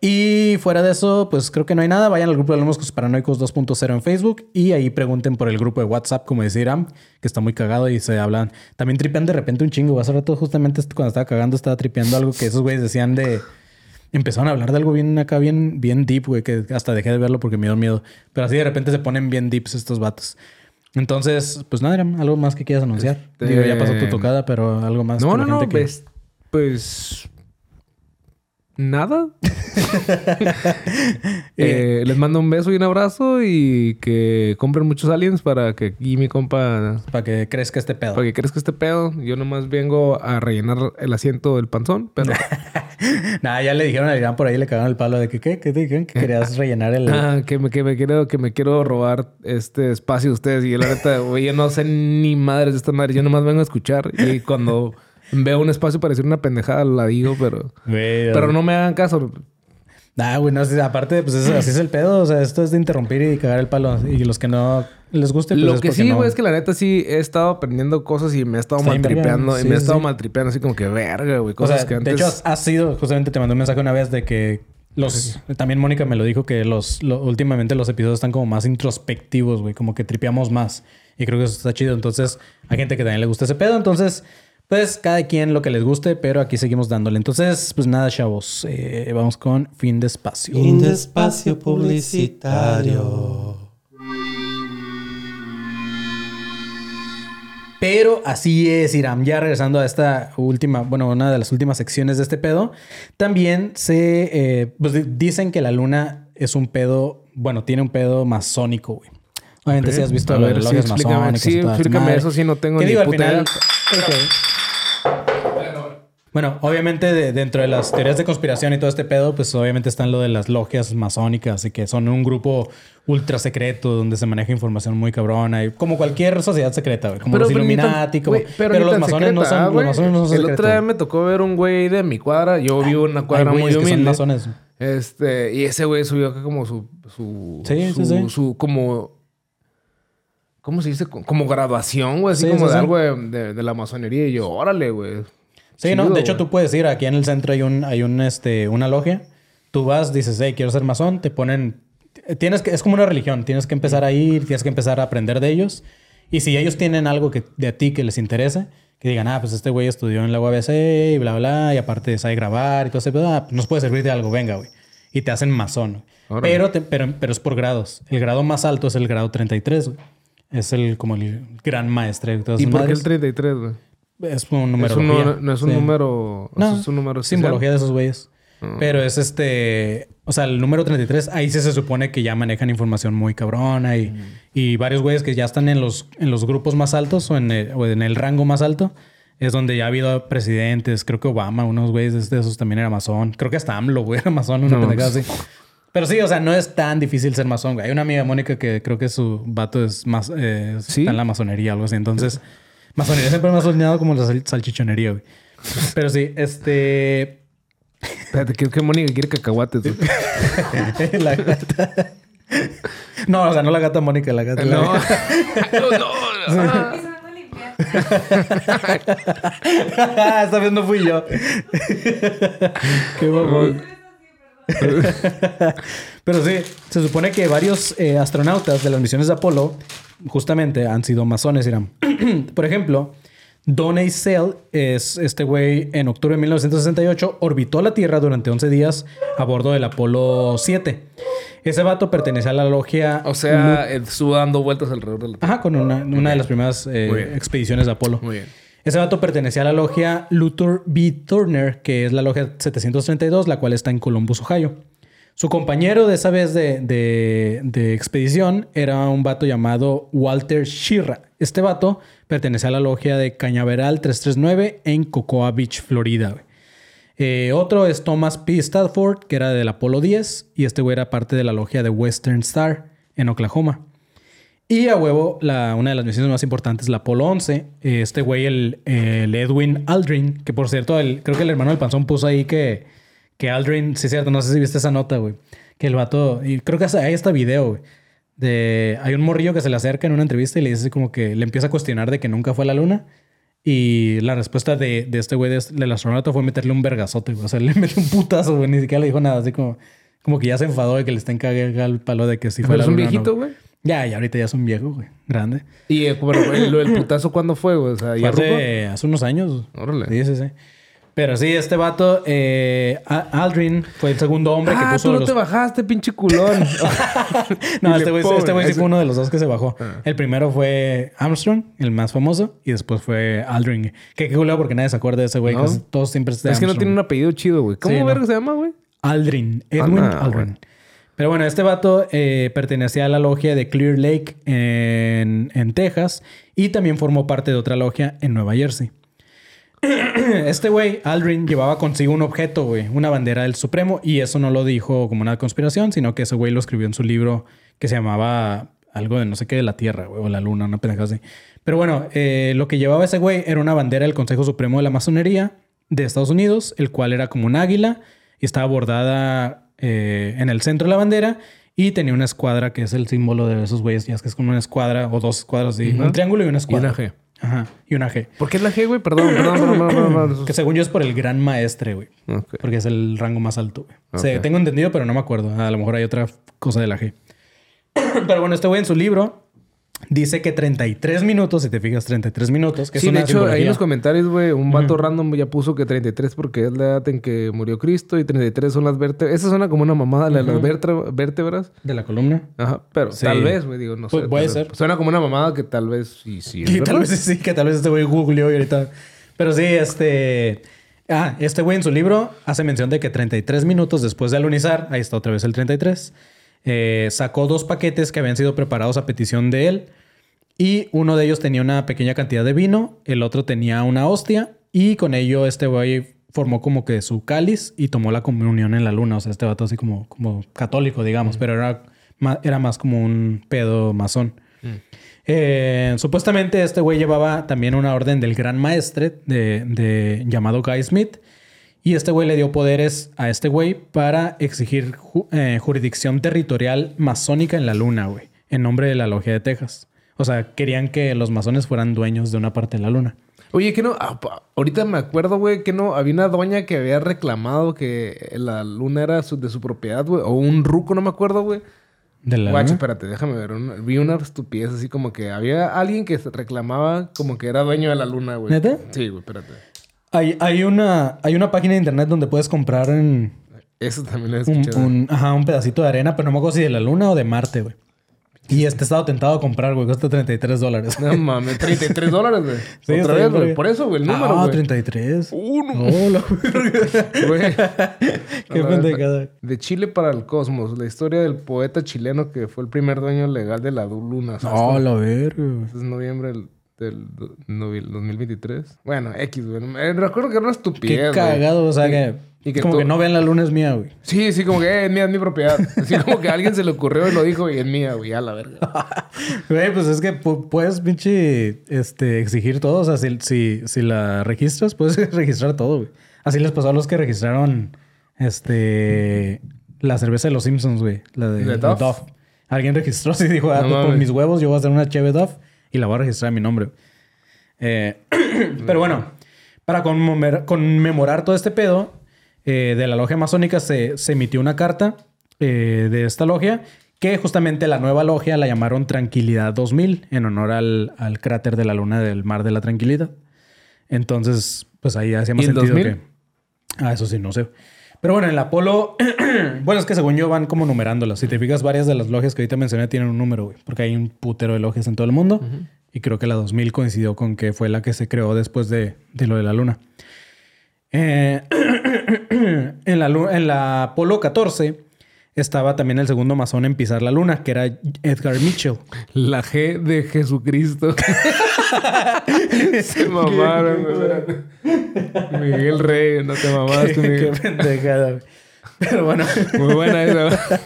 Y fuera de eso, pues creo que no hay nada. Vayan al grupo de Alumnos Paranoicos 2.0 en Facebook y ahí pregunten por el grupo de WhatsApp, como decía Iram, que está muy cagado y se hablan. También tripean de repente un chingo. Hace rato, justamente cuando estaba cagando, estaba tripeando algo que esos güeyes decían de. Empezaron a hablar de algo bien acá, bien, bien deep, güey, que hasta dejé de verlo porque me dio miedo. Pero así de repente se ponen bien deeps estos vatos. Entonces, pues nada, Iram, algo más que quieras anunciar. Este- Digo, ya pasó tu tocada, pero algo más. No, que no, no. que- Pues, pues. Nada. Eh, les mando un beso y un abrazo y que compren muchos aliens para que aquí mi compa. Para que crezca este pedo. Para que crezca este pedo. Yo nomás vengo a rellenar el asiento del panzón, pero. Nada, ya le dijeron a Irán por ahí, le cagaron el palo de que, ¿qué? ¿Qué te dijeron? Que querías rellenar el... Ah, que me, que me quiero, que me quiero robar este espacio de ustedes. Y yo la neta, güey, yo no sé ni madres de esta madre. Yo nomás vengo a escuchar. Y cuando veo un espacio para decir una pendejada, la digo, pero. Güey, Pero no me hagan caso. Ah, güey, no, sí, aparte, pues es- así es el pedo. O sea, esto es de interrumpir y cagar el palo. Y los que no les guste, pues Lo es que sí, no- güey, es que la neta sí he estado aprendiendo cosas y me he estado maltripeando. Y Sí, me he sí, estado sí. maltripeando así como que verga, güey. O Cosas sea, que de antes. hecho, has sido... Justamente te mandé un mensaje una vez de que los... También Mónica me lo dijo que los... lo- últimamente los episodios están como más introspectivos, güey. Como que tripeamos más. Y creo que eso está chido. Entonces, hay gente que también le gusta ese pedo. Entonces... Pues cada quien lo que les guste, pero aquí seguimos dándole. Entonces, pues nada, chavos. Eh, vamos con fin de espacio. Fin de espacio publicitario. Pero así es, Iram. Ya regresando a esta última, bueno, una de las últimas secciones de este pedo, también se eh, pues, di- dicen que la luna es un pedo, bueno, tiene un pedo masónico, güey. Obviamente, si has visto A lo ver, de sí, explícame. masónicas. Sí, explícame eso, sí, no tengo ni digo, al puta final. idea. Ok. Bueno, obviamente de- dentro de las teorías de conspiración y todo este pedo, pues obviamente están lo de las logias masónicas y que son un grupo ultra secreto donde se maneja información muy cabrona y como cualquier sociedad secreta, güey, como los pero ni tan- Illuminati, como- pero, los masones no son, ah, los masones no son El otro día me tocó ver un güey de mi cuadra. Yo en una cuadra muy que son masones. Este, y ese güey subió acá como su, su, Sí, su, sí, sí. su- como, ¿cómo se dice? Como graduación, güey, así Sí, como de algo de, de- de la masonería. Y yo, órale, güey. Sí, no, de hecho tú puedes ir, aquí en el centro hay un, hay un, este, una logia. Tú vas, dices, hey, quiero ser masón, te ponen, tienes que, es como una religión, tienes que empezar a ir, tienes que empezar a aprender de ellos. Y si ellos tienen algo que, de ti que les interese, que digan, ah, pues este güey estudió en la UABC y bla, bla, y aparte sabe grabar y todo ese pedo, ah, pues nos puede servir de algo, venga, güey. Y te hacen masón. Pero, te- pero, pero es por grados. El grado más alto es el grado 33, güey. Es el, como el gran maestre ¿Y por qué el madres. 33, güey? Es un número. No, no es un número... No, es un número especial. simbología de esos güeyes. Pero es este... O sea, el número 33, ahí sí se supone que ya manejan información muy cabrona y, y varios güeyes que ya están en los, en los grupos más altos o en, el, o en el rango más alto. Es donde ya ha habido presidentes. Creo que Obama, unos güeyes de esos también era masón. Creo que hasta AMLO, güey, era masón, una No, pendejada pues. así. Pero sí, o sea, no es tan difícil ser masón, güey. Hay una amiga Mónica que creo que su vato es más... eh, ¿Sí? Está en la masonería, algo así. Entonces, masonería siempre me ha soñado como la sal- salchichonería, güey. Pero sí, este... Espérate, ¿qué, qué Mónica quiere cacahuates, güey? la gata... No, o sea, no la gata Mónica, la gata... No. la- no, no. Ah. Empezando a limpiar. Esta vez no fui yo. Qué babón. Pero sí, se supone que varios eh, astronautas de las misiones de Apolo justamente han sido masones, Irán. Por ejemplo, Don Sell es este güey en octubre de 1968 orbitó la Tierra durante 11 días a bordo del Apolo 7. Ese vato pertenecía a la logia... O sea, estuvo dando vueltas alrededor de la... Ajá, con una, una de las primeras eh, expediciones de Apolo. Muy bien. Ese vato pertenecía a la logia Luther B. Turner, que es la logia 732, la cual está en Columbus, Ohio. Su compañero de esa vez de, de- expedición era un vato llamado Walter Shira. Este vato pertenecía a la logia de Cañaveral 339 en Cocoa Beach, Florida. Eh, otro es Thomas P. Stafford, que era del Apolo 10, y este güey era parte de la logia de Western Star en Oklahoma. Y a huevo, la, una de las misiones más importantes, la Apolo 11. eh, Este güey, el, el Edwin Aldrin, que por cierto, el- creo que el hermano del panzón puso ahí que, que Aldrin, sí es cierto, no sé si viste esa nota, güey. Que el vato, y creo que hasta hay este video, güey. De, hay un morrillo que se le acerca en una entrevista y le dice así como que le empieza a cuestionar de que nunca fue a la luna. Y la respuesta de, de este güey de- del astronauta fue meterle un vergazote, güey. O sea, le metió un putazo, güey. Ni siquiera le dijo nada. Así como, como que ya se enfadó de que le estén cagando al palo de que si Pero fue la es un luna o no. viejito, güey. Ya, y ahorita ya es un viejo, güey. Grande. Y eh, güey, lo del putazo, ¿cuándo fue, güey? O sea, Fue ya ruco? hace, hace unos años. Órale. Sí, sí, sí. Pero sí, este vato, eh, Aldrin, fue el segundo hombre que Ah, puso tú no los... te bajaste, pinche culón. No, Dile, este güey, este güey sí fue uno de los dos que se bajó. Ah. El primero fue Armstrong, el más famoso, y después fue Aldrin. Que qué culo porque nadie se acuerda de ese güey. Todos siempre es que no tiene un apellido chido, güey. ¿Cómo Sí, no. verga se llama, güey? Aldrin, Edwin Ah, Aldrin. bueno. Pero bueno, este vato eh, pertenecía a la logia de Clear Lake en, en Texas y también formó parte de otra logia en Nueva Jersey. Este güey, Aldrin, llevaba consigo un objeto, güey, una bandera del Supremo, y eso no lo dijo como una conspiración, sino que ese güey lo escribió en su libro que se llamaba algo de no sé qué de la Tierra, güey, o la Luna, una pendejada así. Pero bueno, eh, lo que llevaba ese güey era una bandera del Consejo Supremo de la Masonería de Estados Unidos, el cual era como un águila y estaba bordada eh, en el centro de la bandera y tenía una escuadra que es el símbolo de esos güeyes, ya es que es como una escuadra o dos escuadras, así, un triángulo y una escuadra. G. Ajá, y una G. ¿Por qué es la G, güey? Perdón, perdón, perdón, perdón. Que según yo es por el gran maestre, güey. Porque es el rango más alto, güey. O sea, tengo entendido, pero no me acuerdo. A lo mejor hay otra cosa de la G. pero bueno, este güey en su libro dice que 33 minutos, si te fijas, 33 minutos, que Sí, es de hecho, ahí en los comentarios, güey, un vato random ya puso que 33 porque es la edad en que murió Cristo y 33 son las vértebras. Esa suena como una mamada, la de las vértebra- vértebras. de la columna. Ajá, pero Sí. tal vez, güey, digo, no sé. puede vez. ser. Suena como una mamada que tal vez sí, sí. es Y tal vez sí, que tal vez este güey googleó y ahorita. Pero sí, este. Ah, este güey en su libro hace mención de que 33 minutos después de alunizar, ahí está otra vez el 33, eh, sacó dos paquetes que habían sido preparados a petición de él. Y uno de ellos tenía una pequeña cantidad de vino, el otro tenía una hostia. Y con ello este güey formó como que su cáliz y tomó la comunión en la luna. O sea, este vato así como, como católico, digamos, pero era, era más como un pedo masón. Eh, supuestamente este güey llevaba también una orden del gran maestre de, de- llamado Guy Smith. Y este güey le dio poderes a este güey para exigir ju- eh, jurisdicción territorial masónica en la luna, güey. En nombre de la logia de Texas. O sea, querían que los masones fueran dueños de una parte de la luna. Oye, que no, Ah, ahorita me acuerdo, güey, que no, había una doña que había reclamado que la luna era su- de su propiedad, güey, o un ruco, no me acuerdo, güey. De la Guacho, espérate, déjame ver. una- vi una estupidez así como que había alguien que reclamaba como que era dueño de la luna, güey. ¿Neta? Sí, güey, espérate. Hay, hay, una, hay una página de internet donde puedes comprar en Eso también lo he escuchado. un- ajá, un pedacito de arena, pero no me acuerdo si de la luna o de Marte, güey. Y este estado tentado a comprar, güey. Cuesta 33 dólares. No mames, 33 dólares, güey. Sí, Otra vez, güey. Por eso, güey, el número, Ah, güey. 33. Uno. Oh, la verga. Güey. Qué pendejada. De Chile para el cosmos. La historia del poeta chileno que fue el primer dueño legal de la luna. O sea, esto- la verga. es noviembre del, del do- novi- 2023. Bueno, X, güey. Eh, recuerdo que era una estupidez, Qué güey. cagado. O sea, Y- que, y que como tú- que no ven la luna es mía, güey. Sí, sí, como que eh, es mía, es mi propiedad. Así como que a alguien se le ocurrió y lo dijo y es mía, güey. A la verga. Güey, pues es que pu- puedes, pinche, este, exigir todo. O sea, si, si, si la registras, puedes registrar todo, güey. Así les pasó a los que registraron, este, la cerveza de los Simpsons, güey. La de, ¿De Duff? Duff. Alguien registró así dijo, ah, No pues, por mis huevos yo voy a hacer una cheve Duff y la voy a registrar a mi nombre. Eh, pero bueno, para conmemorar, conmemorar todo este pedo, eh, de la logia masónica se, se emitió una carta eh, de esta logia que justamente la nueva logia la llamaron Tranquilidad 2000 en honor al, al cráter de la luna del Mar de la Tranquilidad. Entonces, pues ahí hacía más ¿Y el sentido 2000? que... Ah, eso sí, no sé. Pero bueno, el Apolo... bueno, es que según yo van como numerándolas. Si te fijas, varias de las logias que ahorita mencioné tienen un número, güey. Porque hay un putero de logias en todo el mundo. Y creo que la 2000 coincidió con que fue la que se creó después de, de lo de la luna. Eh, en, la, en la Apolo 14 estaba también el segundo masón en pisar la luna, que era Edgar Mitchell. La G de Jesucristo. Se mamaron, güey. Miguel Rey, no te mamaste, Qué Miguel. pendejada, güey. Pero bueno. Muy buena esa.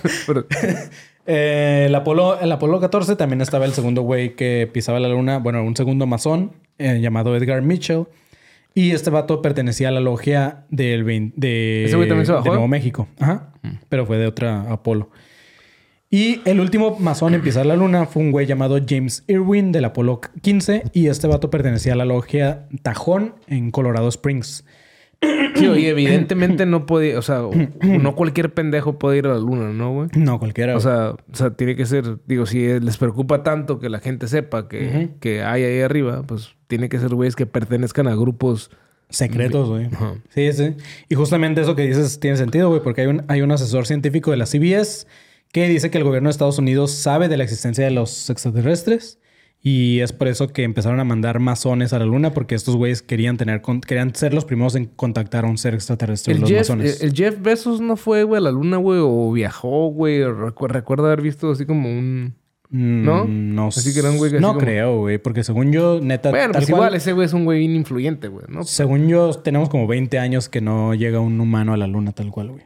Eh, el, Apolo, el Apolo 14 también estaba el segundo güey que pisaba la luna, bueno, un segundo masón eh, llamado Edgar Mitchell. Y este vato pertenecía a la logia del vein- de, ¿Ese güey también se bajó? de Nuevo México. Ajá. Pero fue de otra Apolo. Y el último masón en pisar la luna fue un güey llamado James Irwin del Apolo 15 y este vato pertenecía a la logia Tajón en Colorado Springs. Sí, y evidentemente no puede, o sea, no cualquier pendejo puede ir a la luna, ¿no, güey? No, cualquiera. O sea, o sea, tiene que ser, digo, si les preocupa tanto que la gente sepa que, que hay ahí arriba, pues tiene que ser güeyes que pertenezcan a grupos. Secretos, güey. Sí, sí. Y justamente eso que dices tiene sentido, güey, porque hay un, hay un asesor científico de la CBS que dice que el gobierno de Estados Unidos sabe de la existencia de los extraterrestres y es por eso que empezaron a mandar masones a la luna porque estos güeyes querían tener querían ser los primeros en contactar a un ser extraterrestre, El los Jeff, masones. el- el Jeff Bezos no fue, güey, a la luna, güey, o viajó, güey. o recu- Recuerdo haber visto así como un. Mm, ¿no? No, Así que era un güey que no como- creo, güey, porque según yo, neta, Bueno, tal pues cual, igual, ese güey es un güey influyente, güey, ¿no? según yo, tenemos como 20 años que no llega un humano a la luna tal cual, güey.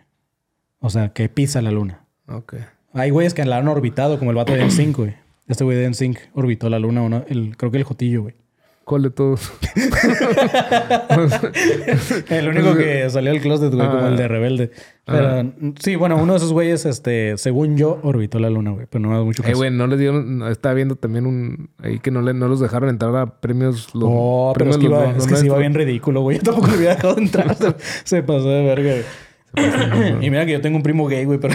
O sea, que pisa la luna. Ok. Hay güeyes que la han orbitado, como el vato de NSYNC, güey. Este güey de NSYNC orbitó la luna, uno, el, creo que el Jotillo, güey. ¿Cuál de todos? El único que salió del closet, güey, como Ah. el de Rebelde. Pero sí, bueno, uno de esos güeyes, este, según yo, orbitó la luna, güey. Pero no me da mucho Eh, caso. güey, no les dieron... Estaba viendo también un... Ahí que no, le, no los dejaron entrar a premios... Los, Oh, pero es premios que, iba, los- es los que sí iba nuestros. bien ridículo, güey. Yo tampoco lo había dejado entrar. Se, se pasó de verga, güey. Y mira que yo tengo un primo gay, güey, pero...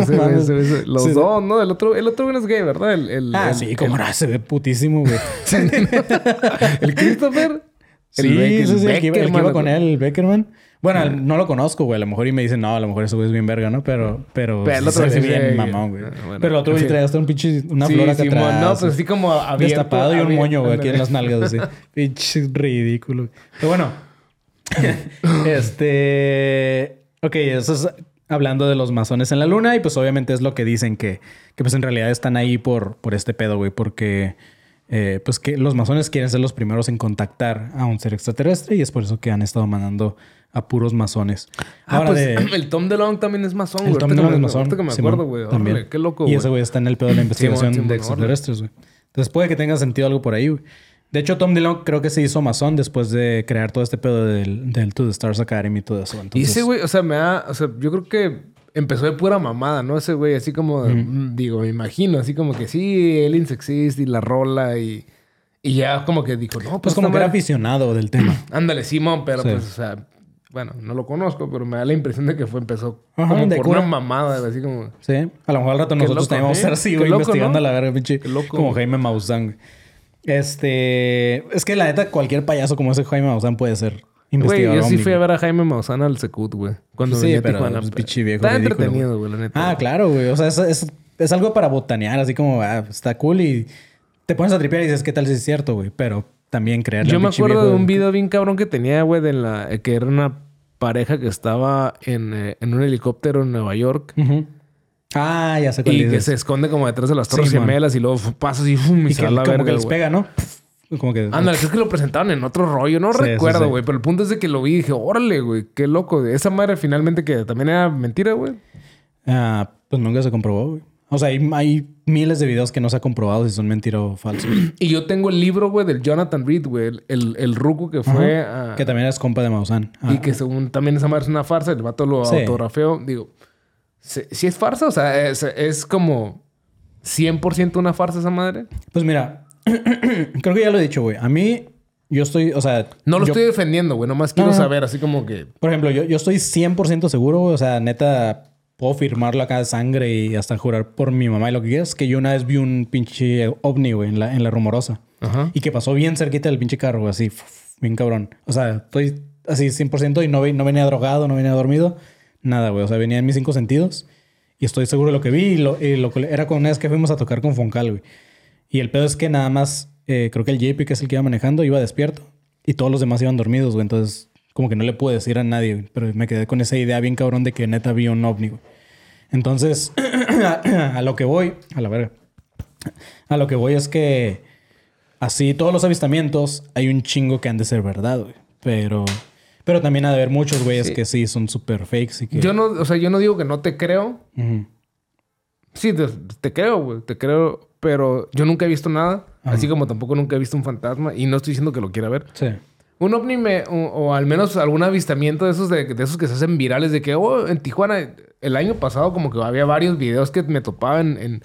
Ese, ese, ese- los Sí. dos, ¿no? El otro, el otro güey es gay, ¿verdad? El, el, Ah, el- sí, como no, se ve putísimo, güey. El Christopher. Sí, Beck- sí, sí, el que iba, el que Beckerman, iba con él, el Beckerman. Bueno, el- no lo conozco, güey. A lo mejor y me dicen, no, a lo mejor ese güey es bien verga, ¿no? Pero, pero, Pero el otro sí ve se bien mamón, güey. Ah, bueno. pero el otro güey Sí. traía hasta un pinche, una Sí, flor acá atrás. No, pues así como abierto. Destapado y un moño, güey, aquí en las nalgas, así. Pinche ridículo. Pero bueno. este... Ok, eso es hablando de los masones en la luna. Y pues obviamente es lo que dicen que... Que pues en realidad están ahí por, por este pedo, güey. Porque... eh, pues que los masones quieren ser los primeros en contactar a un ser extraterrestre. Y es por eso que han estado mandando a puros masones. Ah, Ahora pues de... el Tom DeLonge también es masón, El güey. Tom Ahorita que DeLonge es masón. que me acuerdo, güey. también. Qué loco, Y ese güey está en el pedo de la investigación Simón, de extraterrestres, güey. Entonces puede que tenga sentido algo por ahí, güey. De hecho, Tom DeLonge creo que se hizo masón después de crear todo este pedo del, del To The Stars Academy y todo eso. Y Entonces, ese güey, o sea, me da... O sea, yo creo que empezó de pura mamada, ¿no? Ese güey, así como... mm, Digo, me imagino. Así como que sí, Aliens Exist y la rola y... Y ya como que dijo, no, pues... Pues como que era aficionado del tema. Ándale, Simón, pero Sí. pues, o sea... Bueno, no lo conozco, pero me da la impresión de que fue... Empezó Ajá, como de por cura. una mamada, así como... Sí. A lo mejor al rato nosotros loco, también vamos a ¿eh? estar así, güey, investigando ¿no? a la verga, pinche. Qué loco, Como. Jaime Maussan, güey. Este... Es que la neta, cualquier payaso como ese Jaime Maussan puede ser Güey, investigador yo sí fui a güey. ver a Jaime Maussan al Secut, güey. Cuando Sí, venía a pero, Tijuana. pues, pinche viejo Está ridículo, entretenido, güey, la neta. Ah, claro, güey. O sea, es, es, es algo para botanear, así como, ah, está cool y te pones a tripear y dices, ¿qué tal si es cierto, güey? Pero también creerle Yo me acuerdo de un video bien cabrón que tenía, güey, de la... eh, que era una pareja que estaba en, eh, en un helicóptero en Nueva York. Ujú. Ah, ya sé cuál Y que se esconde como detrás de las torres Sí, man. gemelas y luego pasa así fum, y, Y se que la como verga, que les pega, ¿no? Como que... Ándale, creo que lo presentaron en otro rollo. No Sí, recuerdo, sí. güey. Pero el punto es de que lo vi y dije, órale, güey. Qué loco. Esa madre finalmente que también era mentira, güey. Ah, pues nunca se comprobó, güey. O sea, hay, hay miles de videos que no se ha comprobado si son mentira o falsos. Y yo tengo el libro, güey, del Jonathan Reed, güey. El, el, ruco que fue a... que también es compa de Maussan. Ah, Y que según también esa madre es una farsa, el vato lo Sí. autografeó. Digo, si es farsa? O sea, es, es como 100% una farsa esa madre. Pues mira, creo que ya lo he dicho, güey. A mí, yo estoy, o sea... No lo yo- estoy defendiendo, güey. Nomás quiero No, no. saber, así como que... Por ejemplo, yo, yo estoy 100% seguro, güey. O sea, neta, puedo firmarlo acá de sangre y hasta jurar por mi mamá y lo que quieras. Que yo una vez vi un pinche ovni, güey, en la, en la rumorosa. Ajá. Y que pasó bien cerquita del pinche carro, güey, así, bien cabrón. O sea, estoy así 100% y no, no venía drogado, no venía dormido. Nada, güey. O sea, venía en mis cinco sentidos. Y estoy seguro de lo que vi. Y lo, y lo que- era con una vez que fuimos a tocar con Foncal, güey. Y el pedo es que nada más, eh, creo que el JP, que es el que iba manejando, iba despierto. Y todos los demás iban dormidos, güey. Entonces, como que no le pude decir a nadie. Pero me quedé con esa idea bien cabrón de que neta vi un ovni, güey. Entonces, a lo que voy, a la verga. A lo que voy es que así todos los avistamientos hay un chingo que han de ser verdad, güey. Pero, pero también ha de haber muchos güeyes Sí. que sí son súper fakes y que... Yo no... O sea, yo no digo que no te creo. Sí, te, te creo, güey. Te creo. Pero yo nunca he visto nada. Así como tampoco nunca he visto un fantasma. Y no estoy diciendo que lo quiera ver. Sí. Un ovni me, o, o al menos algún avistamiento de esos, de, de esos que se hacen virales, de que, oh, en Tijuana, el año pasado como que había varios videos que me topaban en,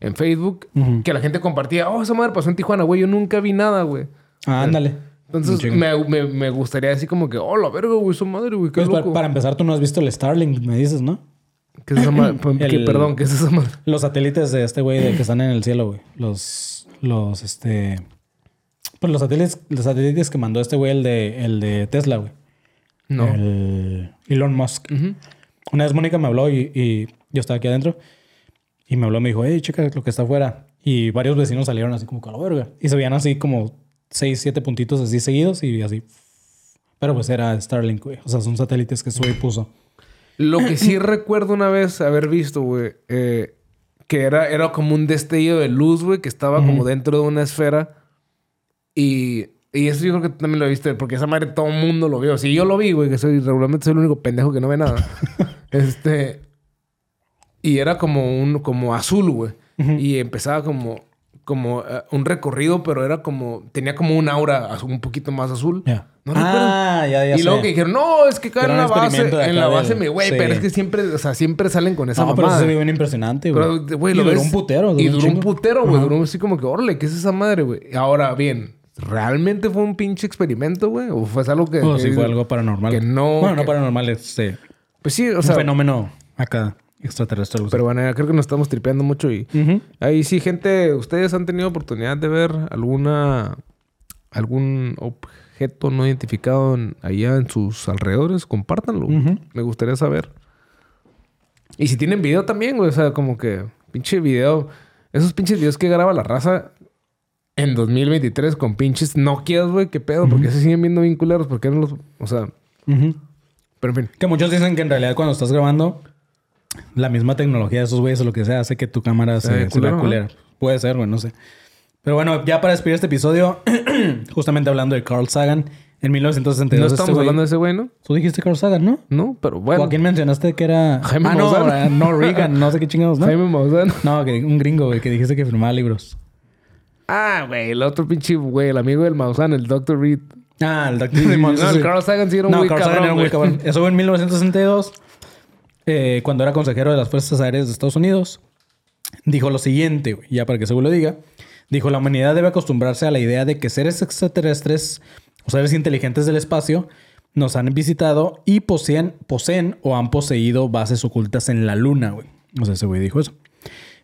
en Facebook, que la gente compartía, oh, esa madre pasó en Tijuana, güey, yo nunca vi nada, güey. Ah, ándale. Entonces me, me, me gustaría decir como que, oh, la verga, güey, esa madre, güey, qué Pues, para, loco. para empezar, tú no has visto el Starlink, me dices, ¿no? ¿Qué es esa madre? ¿Qué- El- perdón, ¿qué es esa madre? Los satélites de este güey de que están en el cielo, güey. Los, los, este... Pues los satélites, los satélites que mandó este güey, el de, el de Tesla, güey. No. El Elon Musk. Una vez Mónica me habló y, y yo estaba aquí adentro. Y me habló, me dijo, hey, checa lo que está afuera. Y varios vecinos salieron así como con la verga. Y se veían así como seis, siete puntitos así seguidos y así. Pero pues era Starlink, güey. O sea, son satélites que güey puso. Lo que sí recuerdo una vez haber visto, güey, eh, que era, era como un destello de luz, güey, que estaba como dentro de una esfera. Y, y eso yo creo que tú también lo viste, porque esa madre todo el mundo lo vio. Si yo lo vi, güey, que soy regularmente soy el único pendejo que no ve nada. este. Y era como un como azul, güey. Y empezaba como, como eh, un recorrido, pero era como. Tenía como un aura un poquito más azul. Ya. ¿No ah, ya, ya y luego que dijeron, no, es que cae en un la base. En la base, me güey, sí. pero es que siempre, o sea, siempre salen con esa No, pero eso mamada. se ve bien impresionante, güey. Pero, güey, Y lo duró ves- un putero. Y duró un putero, güey. Duró así como que, órale, ¿qué es esa madre, güey? Ahora, bien, ¿realmente fue un pinche experimento, güey? ¿O fue algo que... O si que- fue algo paranormal. que no- Bueno, no paranormal, este... Pues sí, o un sea... fenómeno acá extraterrestre. Pero bueno, creo que nos estamos tripeando mucho y... Ahí sí, gente, ¿ustedes han tenido oportunidad de ver alguna... algún objeto no identificado en- allá en sus alrededores? Compártanlo. Me gustaría saber. Y si tienen video también, güey. O sea, como que pinche video. Esos pinches videos que graba la raza en 2023 con pinches Nokias, güey. ¿Qué pedo? Porque se siguen viendo bien culeros. ¿Por qué no los...? O sea... Pero en fin. Que muchos dicen que en realidad cuando estás grabando, la misma tecnología de esos güeyes o lo que sea hace que tu cámara se, se vea culero, culera. Puede ser, güey, no sé. Pero bueno, ya para despedir este episodio, justamente hablando de Carl Sagan, en 1962. No este estamos hablando de ese güey, ¿no? Tú dijiste Carl Sagan, ¿no? No, pero bueno. ¿O a quién mencionaste que era? Jaime ah, no, Maussan. no, Reagan, no sé qué chingados, ¿no? Jaime Maussan. No, que un gringo, güey, que dijiste que firmaba libros. Ah, güey. El otro pinche güey. El amigo del Maussan. El Dr. Reed. Ah, el doctor no, el Carl Sagan sí era un No, güey Carl Sagan cabrón, era un güey güey. cabrón. Eso fue en 1962, eh, cuando era consejero de las Fuerzas Aéreas de Estados Unidos. Dijo lo siguiente, ya para que seguro lo diga. Dijo, la humanidad debe acostumbrarse a la idea de que seres extraterrestres o seres inteligentes del espacio nos han visitado y poseen, poseen o han poseído bases ocultas en la Luna. O sea, ese güey dijo eso.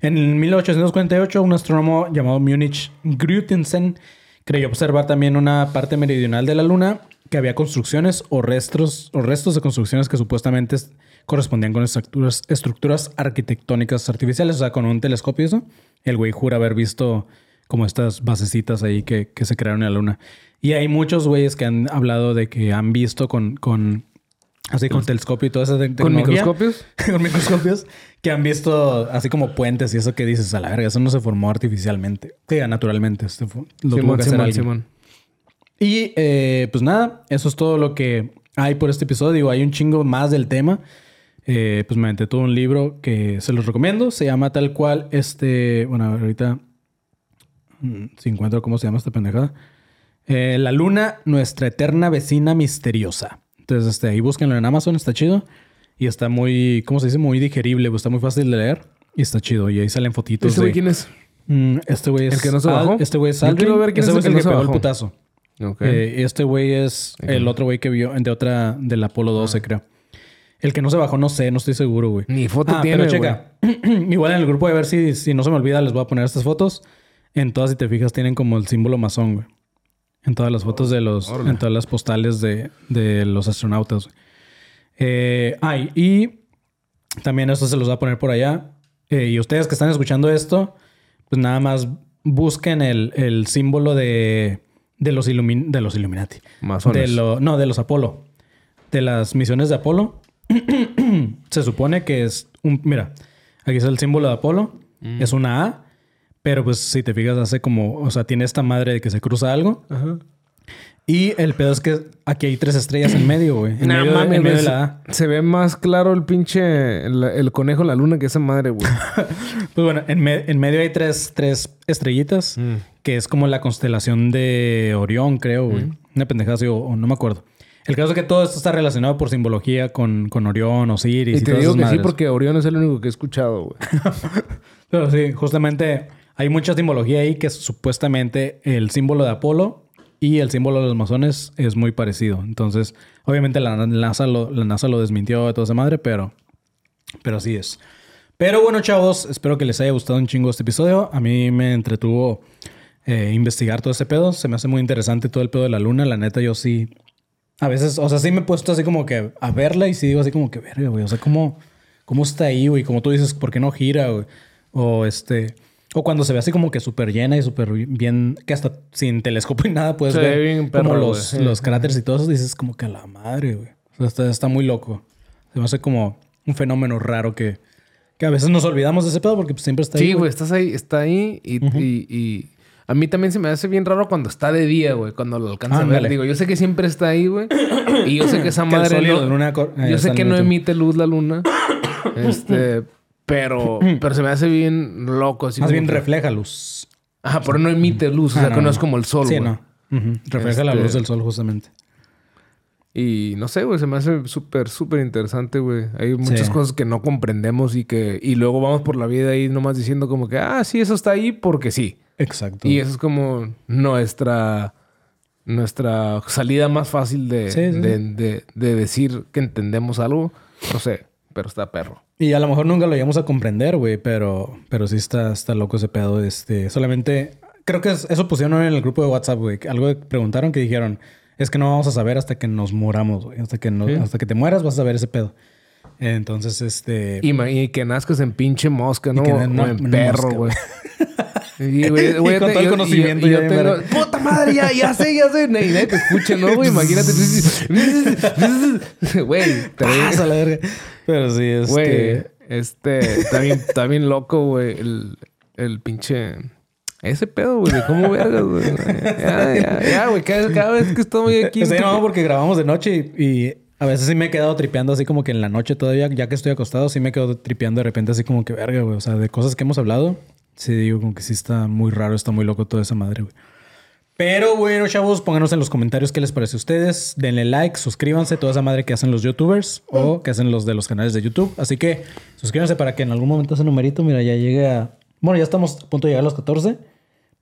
En 1848, un astrónomo llamado Munich Grütensen creyó observar también una parte meridional de la Luna que había construcciones o restos, o restos de construcciones que supuestamente es- correspondían con estructuras, estructuras arquitectónicas artificiales, o sea, con un telescopio eso. El güey jura haber visto como estas basecitas ahí que, que se crearon en la Luna. Y hay muchos güeyes que han hablado de que han visto con, con así con telescopio y toda esa te- ¿Con microscopios? con microscopios que han visto así como puentes y eso que dices a la verga, eso no se formó artificialmente, que naturalmente este fue- lo tuvo Simón, que hacer Simón, alguien. Simón. Y eh, pues nada, eso es todo lo que hay por este episodio. Digo, hay un chingo más del tema. Eh, pues me aventé todo un libro que se los recomiendo. Se llama tal cual este. Bueno, ahorita. mm, Si encuentro cómo se llama esta pendejada. Eh, la luna, nuestra eterna vecina misteriosa. Entonces, este, ahí búsquenlo en Amazon, está chido. Y está muy, ¿cómo se dice? Muy digerible, pues está muy fácil de leer. Y está chido. Y ahí salen fotitos. ¿Este güey de- quién es? Mm, este güey es. ¿El que no se Al- bajó? Este güey es Yo Aldrin. quiero ver quién Este es güey el es que el que pegó el putazo. Ok. Eh, este güey es el otro güey que vio de otra del Apolo 12, creo. El que no se bajó, no sé, no estoy seguro, güey. Ni foto Ah, tiene, pero checa. Igual en el grupo de ver si, si no se me olvida, les voy a poner estas fotos. En todas, si te fijas, tienen como el símbolo masón, güey. En todas las fotos de los, en todas las postales de, de los astronautas. güey. Eh, ay, y también esto se los voy a poner por allá. Eh, y ustedes que están escuchando esto, pues nada más busquen el, el símbolo de, de, los ilumin- de los Illuminati. Masones. De lo, no, de los Apolo. De las misiones de Apolo. se supone que es un... Mira, aquí es el símbolo de Apolo. Mm. Es una A. Pero pues si te fijas hace como... O sea, tiene esta madre de que se cruza algo. Ajá. Y el pedo es que aquí hay tres estrellas en medio, güey. En, Nah, medio, de- en medio de güey, la A. se, ve más claro el pinche... El, el conejo, la luna que esa madre, güey. Pues bueno, en, me- en medio hay tres, tres estrellitas, Mm. que es como la constelación de Orión, creo, güey. Una pendejada así, o, o no me acuerdo. El caso es que todo esto está relacionado por simbología con, con Orión, Osiris y, y te digo que sí porque Orión es el único que he escuchado, güey. Pero sí, justamente hay mucha simbología ahí que supuestamente el símbolo de Apolo y el símbolo de los masones es muy parecido. Entonces, obviamente la NASA lo, la NASA lo desmintió de toda esa madre, pero, pero así es. Pero bueno, chavos, espero que les haya gustado un chingo este episodio. A mí me entretuvo eh, investigar todo ese pedo. Se me hace muy interesante todo el pedo de la luna. La neta, yo sí. A veces, o sea, sí me he puesto así como que a verla y sí digo así como que, verga, güey. O sea, ¿cómo, cómo está ahí, güey? Como tú dices, ¿por qué no gira, güey? O este. O cuando se ve así como que súper llena y súper bien, que hasta sin telescopio y nada puedes ve ver bien como perro, los, güey. los cráteres y todo eso. Dices como que a la madre, güey. O sea, está, está muy loco. Se me hace como un fenómeno raro que, que a veces nos olvidamos de ese pedo porque pues, siempre está ahí. Sí, güey, estás ahí, está ahí y, y- y a mí también se me hace bien raro cuando está de día, güey, cuando lo alcanza a ver. Digo, yo sé que siempre está ahí, güey. Y yo sé que esa madre no- luna cor- eh, yo sé que no emite luz la luna. este, pero pero se me hace bien loco así Más bien que- refleja luz. Ajá, pero no emite luz, o Ah, sea, no, que no, no. es como el sol, Sí, güey. no. Refleja la Este- luz del sol justamente. Y no sé, güey, se me hace súper, súper interesante, güey. Hay muchas Sí. cosas que no comprendemos y que... Y luego vamos por la vida ahí nomás diciendo como que, ah, sí, eso está ahí porque sí. Exacto. Y eso es como nuestra... Nuestra salida más fácil de, Sí, sí, de, de- de decir que entendemos algo. No sé, pero está perro. Y a lo mejor nunca lo llegamos a comprender, güey, pero, pero sí está, está loco ese pedo. Este, solamente, creo que es- eso pusieron en el grupo de WhatsApp, güey. Algo preguntaron que dijeron, es que no vamos a saber hasta que nos muramos, güey. Hasta que, no- Sí. hasta que te mueras vas a saber ese pedo. Entonces, este... Y, que nazcas en pinche mosca, ¿no? que o no- en en perro, güey. Y, güey, Y con te- todo el yo- conocimiento y yo bien tengo-. Puta madre, ya, ya sé, ya sé. Y nadie te escucha, ¿no, güey? Imagínate. Güey, Pasa la verga. Pero sí, este... güey, este, está bien loco, güey. El, el pinche... Ese pedo, güey, de cómo vergas, güey. Ya, ya, ya, güey. Cada, cada vez que estoy aquí... Está no, porque grabamos de noche y, y a veces sí me he quedado tripeando así como que en la noche todavía, ya que estoy acostado, sí me quedo tripeando de repente así como que verga, güey. O sea, de cosas que hemos hablado, sí digo como que sí está muy raro, está muy loco toda esa madre, güey. Pero bueno, chavos, pónganos en los comentarios qué les parece a ustedes. Denle like, suscríbanse, toda esa madre que hacen los youtubers o que hacen los de los canales de YouTube. Así que suscríbanse para que en algún momento ese numerito, mira, ya llegue a... Bueno, ya estamos a punto de llegar a los 14,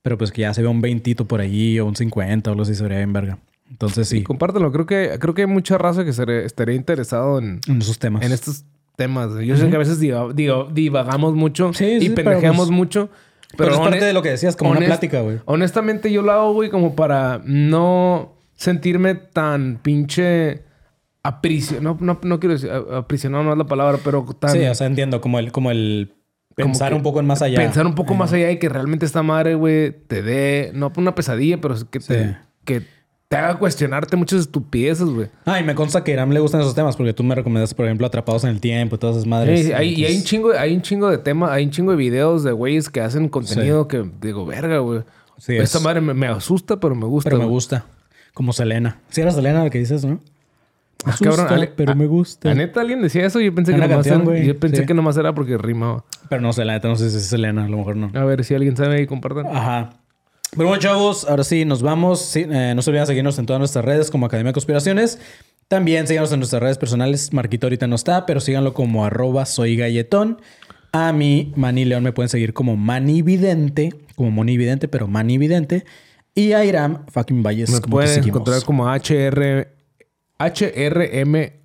pero pues que ya se vea un 20 por allí o un 50 o algo así, sería bien verga. Entonces sí, Compártelo. Creo que, creo que hay mucha raza que estaría interesado en, en esos temas. en estos temas. Yo sé que a veces digo, divagamos mucho Sí, y sí, pero pendejeamos pues- mucho. Pero, es parte de lo que decías, como una plática, güey. Honestamente, yo lo hago, güey, como para no sentirme tan pinche aprisionado. No, no, no quiero decir aprisionado, no es la palabra, pero tan. Sí, o sea, entiendo, como el, como el pensar un poco en más allá. Pensar un poco más allá y que realmente esta madre, güey, te dé, no una pesadilla, pero que te, que te haga cuestionarte muchas estupideces, güey. Ah, y me consta que a Iram le gustan esos temas porque tú me recomendaste, por ejemplo, Atrapados en el Tiempo y todas esas madres. Sí, hay- y hay un chingo, hay un chingo de temas, hay un chingo de videos de güeyes que hacen contenido que digo, verga, güey. Sí, Esta es. madre me, me asusta, pero me gusta. Pero me güey. gusta. Como Selena. Si era Selena lo que dices, ¿no? Ah, Asusta, cabrón, ale- pero ah, me gusta. La neta, alguien decía eso y yo pensé que nomás canción, era, güey. yo pensé Sí. que nomás era porque rimaba. Pero no sé, la neta no sé si es Selena, a lo mejor no. A ver si alguien sabe ahí compartan. Ajá. Pero bueno, chavos, ahora sí nos vamos. Sí, eh, no se olviden seguirnos en todas nuestras redes como Academia de Conspiraciones. También síganos en nuestras redes personales. Marquito ahorita no está, pero síganlo como arroba soy galletón. A mí, Manny León, me pueden seguir como Mani Vidente, como Moni Vidente, pero Mani Vidente. Y a Iram fucking Valles. Me pueden seguimos. encontrar como HR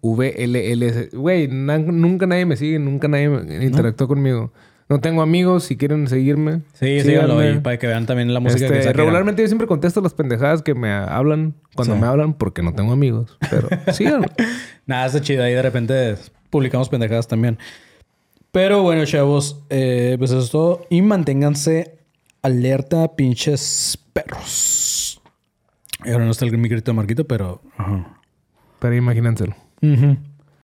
HRMVLL. Güey, nunca nadie me sigue, nunca nadie interactuó conmigo. No tengo amigos, si quieren seguirme. Sí, síganlo ahí para que vean también la música Este, que regularmente yo siempre contesto las pendejadas que me hablan cuando Sí. me hablan porque no tengo amigos. Pero síganme. Nada, está chido. Ahí de repente publicamos pendejadas también. Pero bueno, chavos, eh, pues eso es todo. Y manténganse alerta, pinches perros. Ahora no está el mi grito de Marquito, pero... Ajá. Pero imagínenselo. Ujú.